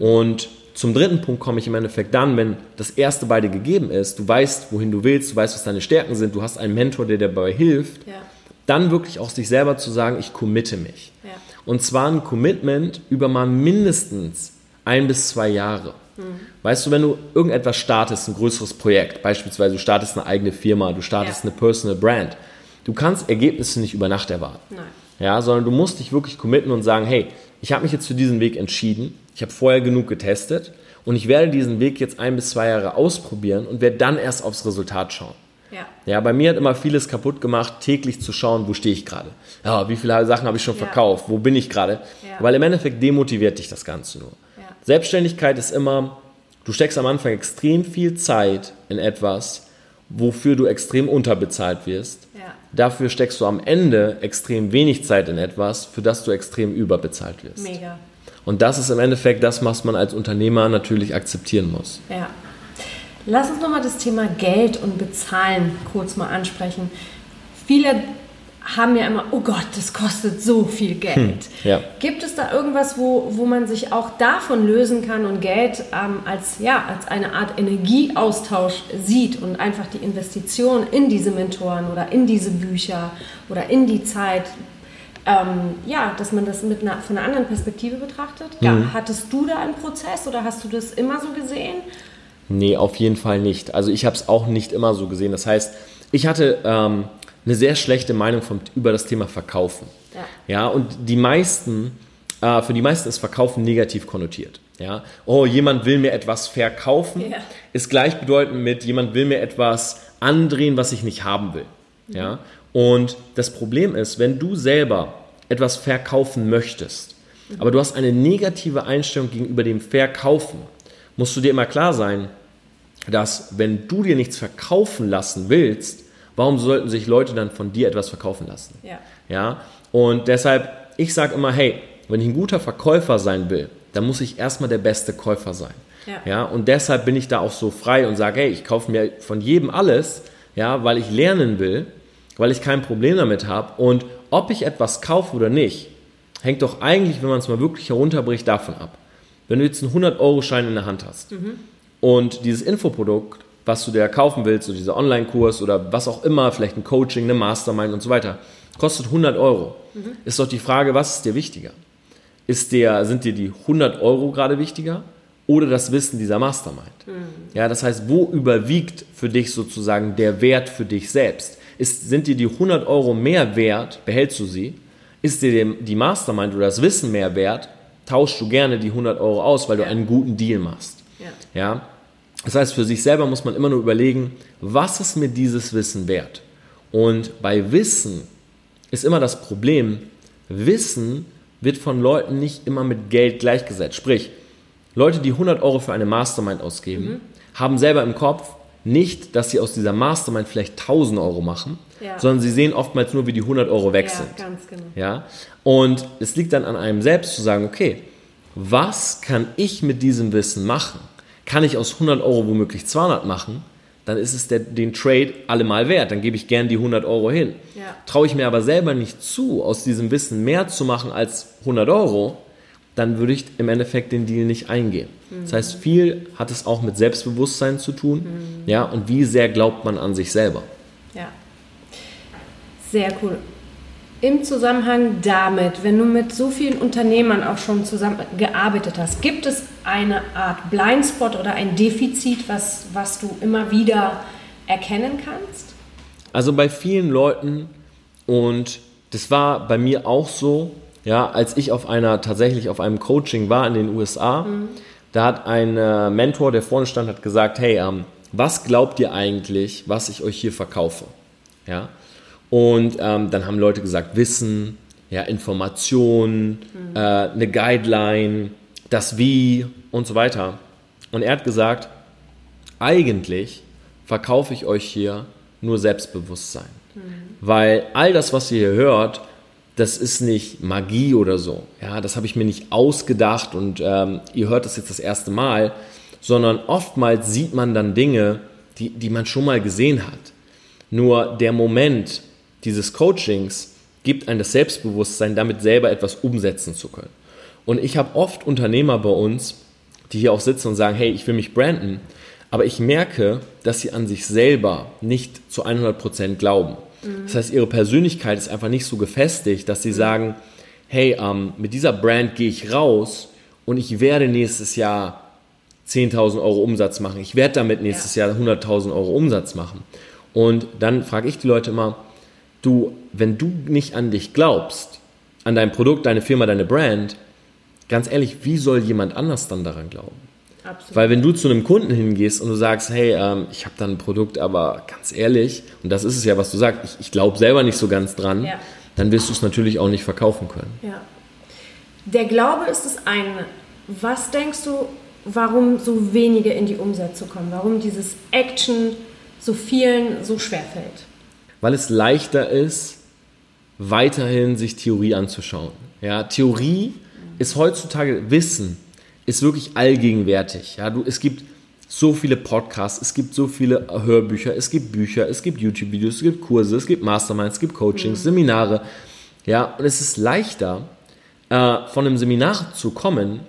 Und zum dritten Punkt komme ich im Endeffekt dann, wenn das erste beide gegeben ist, du weißt, wohin du willst, du weißt, was deine Stärken sind, du hast einen Mentor, der dir dabei hilft, ja. dann wirklich auch sich selber zu sagen, ich committe mich. Ja. Und zwar ein Commitment über mal mindestens ein bis zwei Jahre. Mhm. Weißt du, wenn du irgendetwas startest, ein größeres Projekt, beispielsweise du startest eine eigene Firma, du startest ja. eine Personal Brand, du kannst Ergebnisse nicht über Nacht erwarten. Nein. Ja, sondern du musst dich wirklich committen und sagen, hey, ich habe mich jetzt für diesen Weg entschieden, ich habe vorher genug getestet und ich werde diesen Weg jetzt ein bis zwei Jahre ausprobieren und werde dann erst aufs Resultat schauen. Ja. ja, bei mir hat immer vieles kaputt gemacht, täglich zu schauen, wo stehe ich gerade. Ja, wie viele Sachen habe ich schon ja. verkauft, wo bin ich gerade? Ja. Weil im Endeffekt demotiviert dich das Ganze nur. Selbstständigkeit ist immer, du steckst am Anfang extrem viel Zeit in etwas, wofür du extrem unterbezahlt wirst. Ja. Dafür steckst du am Ende extrem wenig Zeit in etwas, für das du extrem überbezahlt wirst. Mega. Und das ist im Endeffekt das, was man als Unternehmer natürlich akzeptieren muss. Ja. Lass uns nochmal das Thema Geld und Bezahlen kurz mal ansprechen. Viele haben ja immer, oh Gott, das kostet so viel Geld. Hm, ja. Gibt es da irgendwas, wo, wo man sich auch davon lösen kann und Geld ähm, als, ja, als eine Art Energieaustausch sieht und einfach die Investition in diese Mentoren oder in diese Bücher oder in die Zeit, ähm, ja, dass man das mit einer, von einer anderen Perspektive betrachtet? Ja, mhm. hattest du da einen Prozess oder hast du das immer so gesehen? Nee, auf jeden Fall nicht. Also ich habe es auch nicht immer so gesehen. Das heißt, ich hatte... Ähm, eine sehr schlechte Meinung vom, über das Thema Verkaufen. Ja, ja und die meisten, äh, für die meisten ist Verkaufen negativ konnotiert. Ja, oh, jemand will mir etwas verkaufen, ja. ist gleichbedeutend mit jemand will mir etwas andrehen, was ich nicht haben will. Mhm. Ja, und das Problem ist, wenn du selber etwas verkaufen möchtest, mhm. aber du hast eine negative Einstellung gegenüber dem Verkaufen, musst du dir immer klar sein, dass wenn du dir nichts verkaufen lassen willst, Warum sollten sich Leute dann von dir etwas verkaufen lassen? Ja. ja? Und deshalb, ich sage immer, hey, wenn ich ein guter Verkäufer sein will, dann muss ich erstmal der beste Käufer sein. Ja. ja. Und deshalb bin ich da auch so frei und sage, hey, ich kaufe mir von jedem alles, ja, weil ich lernen will, weil ich kein Problem damit habe. Und ob ich etwas kaufe oder nicht, hängt doch eigentlich, wenn man es mal wirklich herunterbricht, davon ab. Wenn du jetzt einen 100-Euro-Schein in der Hand hast mhm. und dieses Infoprodukt was du dir kaufen willst, so dieser Online-Kurs oder was auch immer, vielleicht ein Coaching, eine Mastermind und so weiter, kostet 100 Euro. Mhm. Ist doch die Frage, was ist dir wichtiger? Ist der, sind dir die 100 Euro gerade wichtiger oder das Wissen dieser Mastermind? Mhm. Ja, das heißt, wo überwiegt für dich sozusagen der Wert für dich selbst? Ist, sind dir die 100 Euro mehr wert, behältst du sie? Ist dir die Mastermind oder das Wissen mehr wert, tauschst du gerne die 100 Euro aus, weil du einen guten Deal machst. Ja. ja? Das heißt, für sich selber muss man immer nur überlegen, was ist mir dieses Wissen wert? Und bei Wissen ist immer das Problem, Wissen wird von Leuten nicht immer mit Geld gleichgesetzt. Sprich, Leute, die 100 Euro für eine Mastermind ausgeben, mhm. haben selber im Kopf nicht, dass sie aus dieser Mastermind vielleicht 1000 Euro machen, ja. sondern sie sehen oftmals nur, wie die 100 Euro weg sind. Ja, ganz genau. Ja? Und es liegt dann an einem selbst zu sagen, okay, was kann ich mit diesem Wissen machen? Kann ich aus 100 Euro womöglich 200 machen, dann ist es der, den Trade allemal wert. Dann gebe ich gern die 100 Euro hin. Ja. Traue ich mir aber selber nicht zu, aus diesem Wissen mehr zu machen als 100 Euro, dann würde ich im Endeffekt den Deal nicht eingehen. Mhm. Das heißt, viel hat es auch mit Selbstbewusstsein zu tun, mhm. ja, und wie sehr glaubt man an sich selber. Ja. Sehr cool. Im Zusammenhang damit, wenn du mit so vielen Unternehmern auch schon zusammengearbeitet hast, gibt es eine Art Blindspot oder ein Defizit, was, was du immer wieder erkennen kannst? Also bei vielen Leuten und das war bei mir auch so, ja, als ich auf einer tatsächlich auf einem Coaching war in den USA, mhm. da hat ein äh, Mentor, der vorne stand, hat gesagt, hey, ähm, was glaubt ihr eigentlich, was ich euch hier verkaufe? Ja, und ähm, dann haben Leute gesagt, Wissen, ja, Informationen, mhm. äh, eine Guideline, das Wie und so weiter. Und er hat gesagt, eigentlich verkaufe ich euch hier nur Selbstbewusstsein. Mhm. Weil all das, was ihr hier hört, das ist nicht Magie oder so. Ja, das habe ich mir nicht ausgedacht und ähm, ihr hört das jetzt das erste Mal, sondern oftmals sieht man dann Dinge, die, die man schon mal gesehen hat. Nur der Moment dieses Coachings gibt einem das Selbstbewusstsein, damit selber etwas umsetzen zu können. Und ich habe oft Unternehmer bei uns, die hier auch sitzen und sagen, hey, ich will mich branden, aber ich merke, dass sie an sich selber nicht zu 100% glauben. Das heißt, ihre Persönlichkeit ist einfach nicht so gefestigt, dass sie sagen, hey, ähm, mit dieser Brand gehe ich raus und ich werde nächstes Jahr 10.000 Euro Umsatz machen. Ich werde damit nächstes ja. Jahr 100.000 Euro Umsatz machen. Und dann frage ich die Leute immer, du, wenn du nicht an dich glaubst, an dein Produkt, deine Firma, deine Brand, ganz ehrlich, wie soll jemand anders dann daran glauben? Absolut. Weil wenn du zu einem Kunden hingehst und du sagst, hey, ähm, ich habe da ein Produkt, aber ganz ehrlich, und das ist es ja, was du sagst, ich, ich glaube selber nicht so ganz dran, ja. dann wirst du es natürlich auch nicht verkaufen können. Ja. Der Glaube ist das eine. Was denkst du, warum so wenige in die Umsetzung kommen? Warum dieses Action so vielen so schwer fällt? Weil es leichter ist, weiterhin sich Theorie anzuschauen. Ja, Theorie ist heutzutage Wissen ist wirklich allgegenwärtig. Ja, du, es gibt so viele Podcasts, es gibt so viele Hörbücher, es gibt Bücher, es gibt YouTube-Videos, es gibt Kurse, es gibt Masterminds, es gibt Coachings, mhm. Seminare. Ja, und es ist leichter, äh, von einem Seminar zu kommen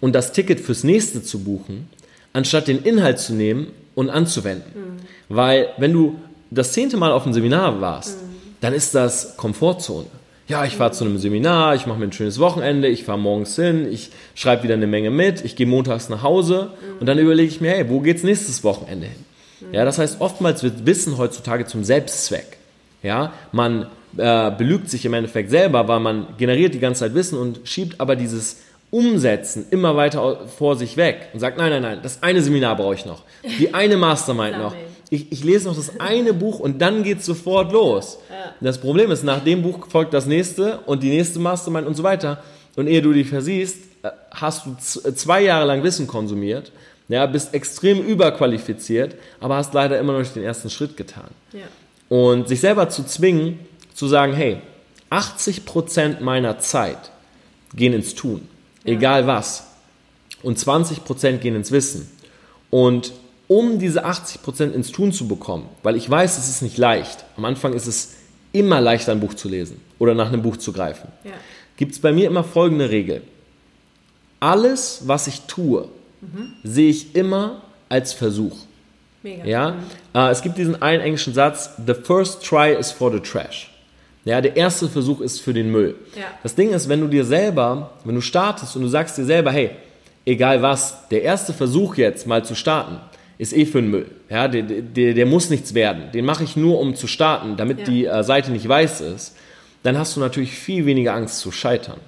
und das Ticket fürs nächste zu buchen, anstatt den Inhalt zu nehmen und anzuwenden. Mhm. Weil wenn du das zehnte Mal auf einem Seminar warst, mhm. dann ist das Komfortzone ja, ich fahre zu einem Seminar, ich mache mir ein schönes Wochenende, ich fahre morgens hin, ich schreibe wieder eine Menge mit, ich gehe montags nach Hause und dann überlege ich mir, hey, wo geht's nächstes Wochenende hin? Ja, das heißt, oftmals wird Wissen heutzutage zum Selbstzweck. Ja, man äh, belügt sich im Endeffekt selber, weil man generiert die ganze Zeit Wissen und schiebt aber dieses Umsetzen immer weiter vor sich weg und sagt, nein, nein, nein, das eine Seminar brauche ich noch, die eine Mastermind noch, ich, ich lese noch das eine Buch und dann geht es sofort los. Ja. Das Problem ist, nach dem Buch folgt das nächste und die nächste Mastermind und so weiter. Und ehe du dich versiehst, äh, hast du äh, zwei Jahre lang Wissen konsumiert, ja, bist extrem überqualifiziert, aber hast leider immer noch nicht den ersten Schritt getan. Ja. Und sich selber zu zwingen, zu sagen, hey, 80% meiner Zeit gehen ins Tun, ja. egal was. Und 20% gehen ins Wissen. Und um diese 80% ins Tun zu bekommen, weil ich weiß, es ist nicht leicht. Am Anfang ist es immer leichter, ein Buch zu lesen oder nach einem Buch zu greifen. Ja. Gibt es bei mir immer folgende Regel. Alles, was ich tue, mhm. sehe ich immer als Versuch. Mega. Ja? Mhm. Äh, es gibt diesen einen englischen Satz, the first try is for the trash. Ja, der erste Versuch ist für den Müll. Ja. Das Ding ist, wenn du dir selber, wenn du startest und du sagst dir selber, hey, egal was, der erste Versuch jetzt mal zu starten, ist eh für den Müll. Ja, der, der, der muss nichts werden. Den mache ich nur, um zu starten, damit ja. die äh, Seite nicht weiß ist. Dann hast du natürlich viel weniger Angst zu scheitern.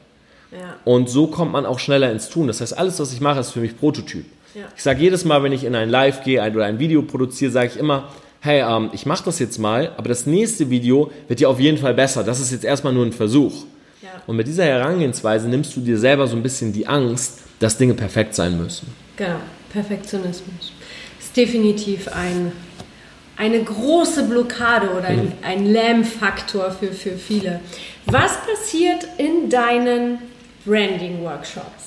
Ja. Und so kommt man auch schneller ins Tun. Das heißt, alles, was ich mache, ist für mich Prototyp. Ja. Ich sage jedes Mal, wenn ich in ein Live gehe oder ein Video produziere, sage ich immer, hey, ähm, ich mache das jetzt mal, aber das nächste Video wird ja auf jeden Fall besser. Das ist jetzt erstmal nur ein Versuch. Ja. Und mit dieser Herangehensweise nimmst du dir selber so ein bisschen die Angst, dass Dinge perfekt sein müssen. Genau, Perfektionismus definitiv ein, eine große Blockade oder ein, mhm. ein Lärmfaktor für, für viele. Was passiert in deinen Branding-Workshops?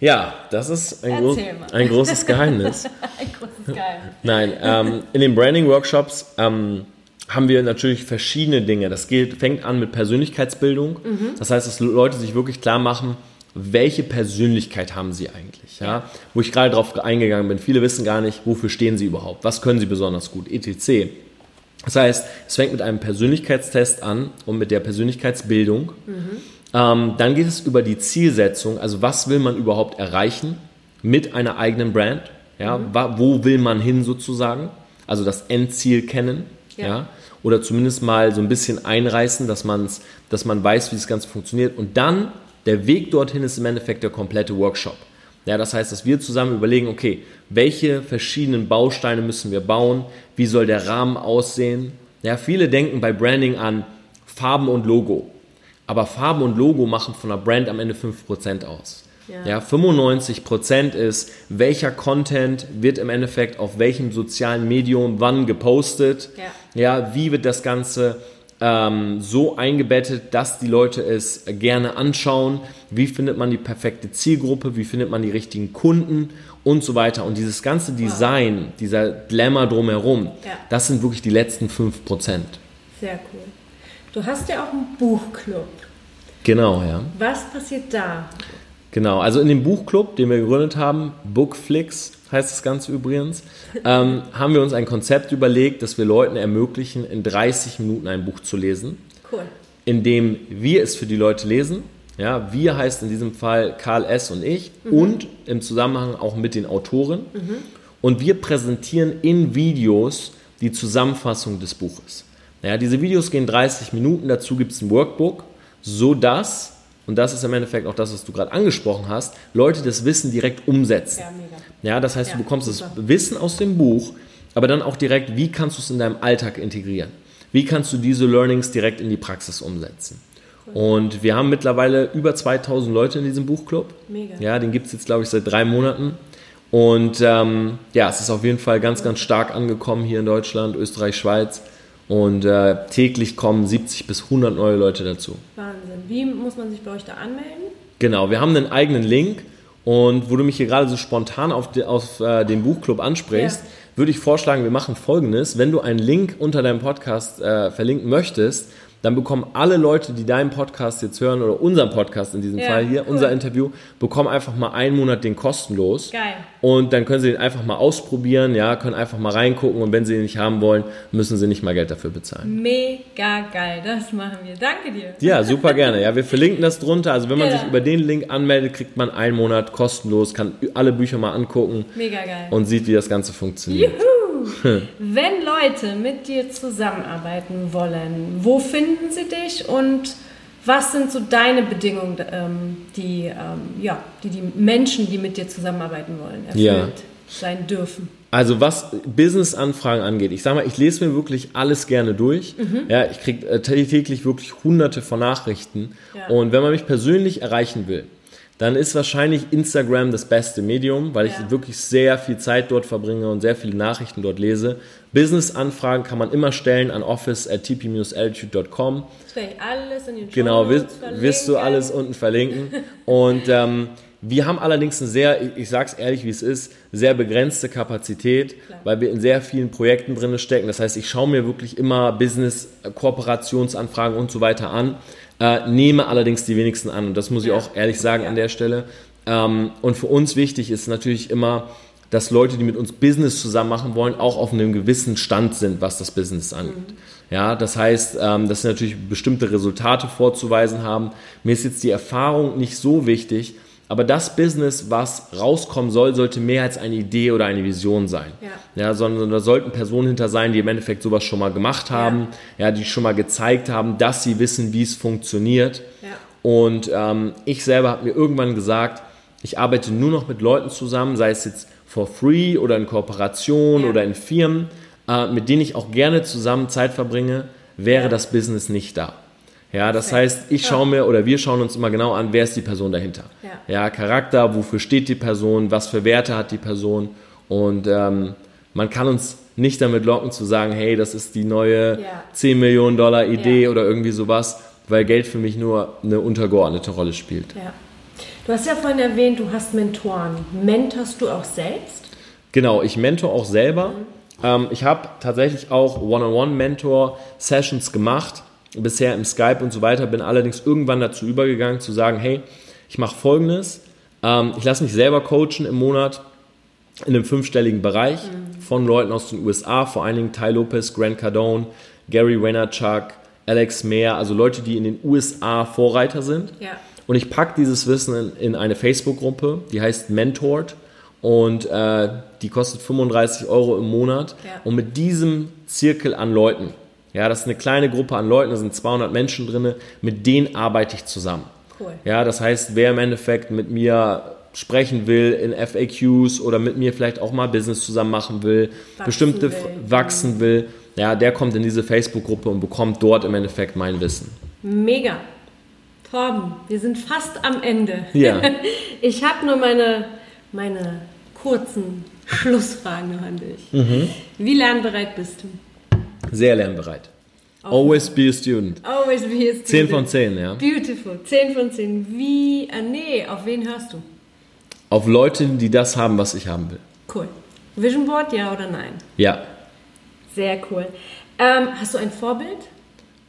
Ja, das ist ein, gro ein großes Geheimnis. ein großes Geheimnis. Nein, ähm, in den Branding-Workshops ähm, haben wir natürlich verschiedene Dinge. Das geht, fängt an mit Persönlichkeitsbildung. Mhm. Das heißt, dass Leute sich wirklich klar machen, welche Persönlichkeit haben sie eigentlich? Ja? Wo ich gerade darauf eingegangen bin, viele wissen gar nicht, wofür stehen sie überhaupt, was können sie besonders gut, etc. Das heißt, es fängt mit einem Persönlichkeitstest an und mit der Persönlichkeitsbildung. Mhm. Ähm, dann geht es über die Zielsetzung, also was will man überhaupt erreichen mit einer eigenen Brand? Ja? Mhm. Wo will man hin sozusagen? Also das Endziel kennen. Ja. ja? Oder zumindest mal so ein bisschen einreißen, dass, man's, dass man weiß, wie das Ganze funktioniert. Und dann der Weg dorthin ist im Endeffekt der komplette Workshop. Ja, das heißt, dass wir zusammen überlegen, okay, welche verschiedenen Bausteine müssen wir bauen? Wie soll der Rahmen aussehen? Ja, viele denken bei Branding an Farben und Logo. Aber Farben und Logo machen von einer Brand am Ende 5% aus. Ja. ja, 95% ist, welcher Content wird im Endeffekt auf welchem sozialen Medium wann gepostet. Ja, ja wie wird das Ganze ähm, so eingebettet, dass die Leute es gerne anschauen. Wie findet man die perfekte Zielgruppe? Wie findet man die richtigen Kunden? Und so weiter. Und dieses ganze Design, wow. dieser Glamour drumherum, ja. das sind wirklich die letzten 5%. Sehr cool. Du hast ja auch einen Buchclub. Genau, ja. Was passiert da? Genau, also in dem Buchclub, den wir gegründet haben, Bookflix heißt das Ganze übrigens, ähm, haben wir uns ein Konzept überlegt, dass wir Leuten ermöglichen, in 30 Minuten ein Buch zu lesen. Cool. Indem wir es für die Leute lesen. Ja, wir heißt in diesem Fall Karl S. und ich mhm. und im Zusammenhang auch mit den Autoren. Mhm. Und wir präsentieren in Videos die Zusammenfassung des Buches. Ja, diese Videos gehen 30 Minuten, dazu gibt es ein Workbook, sodass und das ist im Endeffekt auch das, was du gerade angesprochen hast, Leute das Wissen direkt umsetzen. Ja. Ja das heißt, ja, du bekommst super. das Wissen aus dem Buch, aber dann auch direkt, wie kannst du es in deinem Alltag integrieren? Wie kannst du diese Learnings direkt in die Praxis umsetzen? Cool. Und wir haben mittlerweile über 2000 Leute in diesem Buchclub. Mega. Ja, den gibt es jetzt, glaube ich, seit drei Monaten. Und ähm, ja, es ist auf jeden Fall ganz, ganz stark angekommen hier in Deutschland, Österreich, Schweiz. Und äh, täglich kommen 70 bis 100 neue Leute dazu. Wahnsinn. Wie muss man sich bei euch da anmelden? Genau, wir haben einen eigenen Link. Und wo du mich hier gerade so spontan auf, de, auf äh, den Buchclub ansprichst, ja. würde ich vorschlagen, wir machen folgendes. Wenn du einen Link unter deinem Podcast äh, verlinken möchtest, dann bekommen alle Leute, die deinen Podcast jetzt hören oder unseren Podcast in diesem ja, Fall hier, cool. unser Interview, bekommen einfach mal einen Monat den kostenlos. Geil. Und dann können sie den einfach mal ausprobieren, ja, können einfach mal reingucken und wenn sie ihn nicht haben wollen, müssen sie nicht mal Geld dafür bezahlen. Mega geil, das machen wir. Danke dir. Ja, super gerne. Ja, wir verlinken das drunter. Also wenn man ja. sich über den Link anmeldet, kriegt man einen Monat kostenlos, kann alle Bücher mal angucken. Mega geil. Und sieht, wie das Ganze funktioniert. Juhu. Wenn Leute mit dir zusammenarbeiten wollen, wo finden sie dich und was sind so deine Bedingungen, ähm, die, ähm, ja, die die Menschen, die mit dir zusammenarbeiten wollen, erfüllt ja. sein dürfen? Also was Business-Anfragen angeht, ich sage mal, ich lese mir wirklich alles gerne durch. Mhm. Ja, ich kriege äh, täglich wirklich hunderte von Nachrichten. Ja. Und wenn man mich persönlich erreichen will, dann ist wahrscheinlich Instagram das beste Medium, weil ich ja. wirklich sehr viel Zeit dort verbringe und sehr viele Nachrichten dort lese. Business-Anfragen kann man immer stellen an office at tp-altitude.com. Das werde ich alles in den Show Genau, wirst, wirst du alles unten verlinken. und ähm, wir haben allerdings eine sehr, ich sage es ehrlich, wie es ist, sehr begrenzte Kapazität, Klar. weil wir in sehr vielen Projekten drin stecken. Das heißt, ich schaue mir wirklich immer Business-Kooperationsanfragen und so weiter an äh, nehme allerdings die wenigsten an. Und das muss ich ja. auch ehrlich sagen ja. an der Stelle. Ähm, und für uns wichtig ist natürlich immer, dass Leute, die mit uns Business zusammen machen wollen, auch auf einem gewissen Stand sind, was das Business angeht. Mhm. Ja, das heißt, ähm, dass sie natürlich bestimmte Resultate vorzuweisen haben. Mir ist jetzt die Erfahrung nicht so wichtig, aber das Business, was rauskommen soll, sollte mehr als eine Idee oder eine Vision sein. Ja. ja sondern da sollten Personen hinter sein, die im Endeffekt sowas schon mal gemacht haben, ja, ja die schon mal gezeigt haben, dass sie wissen, wie es funktioniert. Ja. Und ähm, ich selber habe mir irgendwann gesagt, ich arbeite nur noch mit Leuten zusammen, sei es jetzt for free oder in Kooperation oder in Firmen, äh, mit denen ich auch gerne zusammen Zeit verbringe, wäre das Business nicht da. Ja, das okay. heißt, ich schaue mir oder wir schauen uns immer genau an, wer ist die Person dahinter. Ja. ja, Charakter, wofür steht die Person, was für Werte hat die Person und ähm, man kann uns nicht damit locken zu sagen, hey, das ist die neue ja. 10 Millionen Dollar Idee ja. oder irgendwie sowas, weil Geld für mich nur eine untergeordnete Rolle spielt. Ja. Du hast ja vorhin erwähnt, du hast Mentoren. Mentorst du auch selbst? Genau, ich mentor auch selber. Mhm. Ähm, ich habe tatsächlich auch One-on-One-Mentor-Sessions gemacht bisher im Skype und so weiter, bin allerdings irgendwann dazu übergegangen zu sagen, hey, ich mache folgendes, ähm, ich lasse mich selber coachen im Monat in einem fünfstelligen Bereich mhm. von Leuten aus den USA, vor allen Dingen Ty Lopez, Grant Cardone, Gary Vaynerchuk, Alex Mayer, also Leute, die in den USA Vorreiter sind. Ja. Und ich packe dieses Wissen in, in eine Facebook-Gruppe, die heißt Mentored und äh, die kostet 35 Euro im Monat. Ja. Und mit diesem Zirkel an Leuten, ja, das ist eine kleine Gruppe an Leuten, da sind 200 Menschen drin, mit denen arbeite ich zusammen. Cool. Ja, das heißt, wer im Endeffekt mit mir sprechen will in FAQs oder mit mir vielleicht auch mal Business zusammen machen will, wachsen bestimmte will. wachsen will, ja, der kommt in diese Facebook-Gruppe und bekommt dort im Endeffekt mein Wissen. Mega. Torben, wir sind fast am Ende. Ja. Ich habe nur meine, meine kurzen Schlussfragen noch an dich. Mhm. Wie lernbereit bist du? Sehr lernbereit. Always be a student. Always be a student. 10 von 10, ja. Beautiful. 10 von 10. Wie, äh, nee, auf wen hörst du? Auf Leute, die das haben, was ich haben will. Cool. Vision Board, ja oder nein? Ja, Sehr cool. Ähm, hast du ein Vorbild?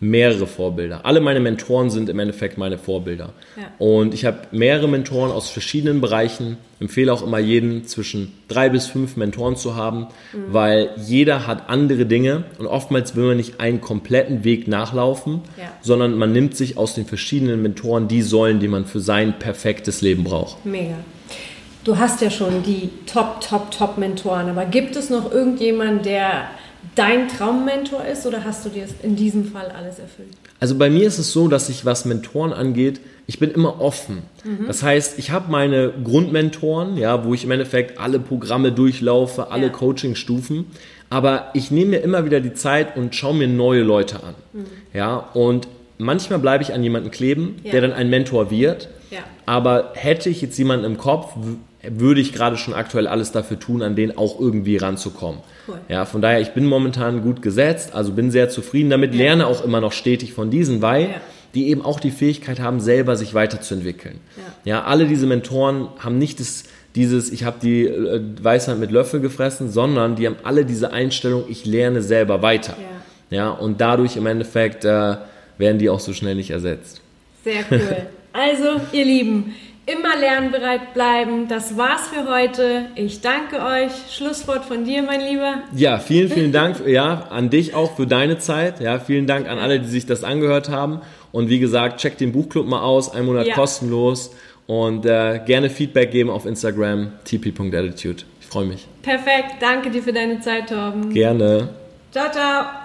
Mehrere Vorbilder. Alle meine Mentoren sind im Endeffekt meine Vorbilder. Ja. Und ich habe mehrere Mentoren aus verschiedenen Bereichen. Empfehle auch immer jeden zwischen drei bis fünf Mentoren zu haben, Mhm. weil jeder hat andere Dinge und oftmals will man nicht einen kompletten Weg nachlaufen, Ja. sondern man nimmt sich aus den verschiedenen Mentoren die Säulen, die man für sein perfektes Leben braucht. Mega. Du hast ja schon die Top, Top, Top Mentoren, aber gibt es noch irgendjemanden, der dein Traummentor ist oder hast du dir in diesem Fall alles erfüllt? Also bei mir ist es so, dass ich, was Mentoren angeht, ich bin immer offen. Das heißt, ich habe meine Grundmentoren, ja, wo ich im Endeffekt alle Programme durchlaufe, alle Ja. Coachingstufen, aber ich nehme mir immer wieder die Zeit und schaue mir neue Leute an. Ja, und manchmal bleibe ich an jemanden kleben, Ja. der dann ein Mentor wird. Ja. Aber hätte ich jetzt jemanden im Kopf, würde ich gerade schon aktuell alles dafür tun, an den auch irgendwie ranzukommen. Cool. Ja, von daher, ich bin momentan gut gesetzt, also bin sehr zufrieden damit, Ja. lerne auch immer noch stetig von diesen, weil Ja. die eben auch die Fähigkeit haben, selber sich weiterzuentwickeln. Ja, alle diese Mentoren haben nicht das, dieses, ich habe die äh, Weisheit mit Löffel gefressen, sondern die haben alle diese Einstellung, ich lerne selber weiter. Ja, und dadurch im Endeffekt äh, werden die auch so schnell nicht ersetzt. Sehr cool. Also, ihr Lieben, immer lernbereit bleiben. Das war's für heute. Ich danke euch. Schlusswort von dir, mein Lieber. Ja, vielen, vielen Dank, ja, an dich auch für deine Zeit. Ja, vielen Dank an alle, die sich das angehört haben. Und wie gesagt, checkt den Buchclub mal aus, ein Monat Ja. kostenlos. Und äh, gerne Feedback geben auf Instagram, tp.attitude. Ich freue mich. Perfekt. Danke dir für deine Zeit, Torben. Gerne. Ciao, ciao.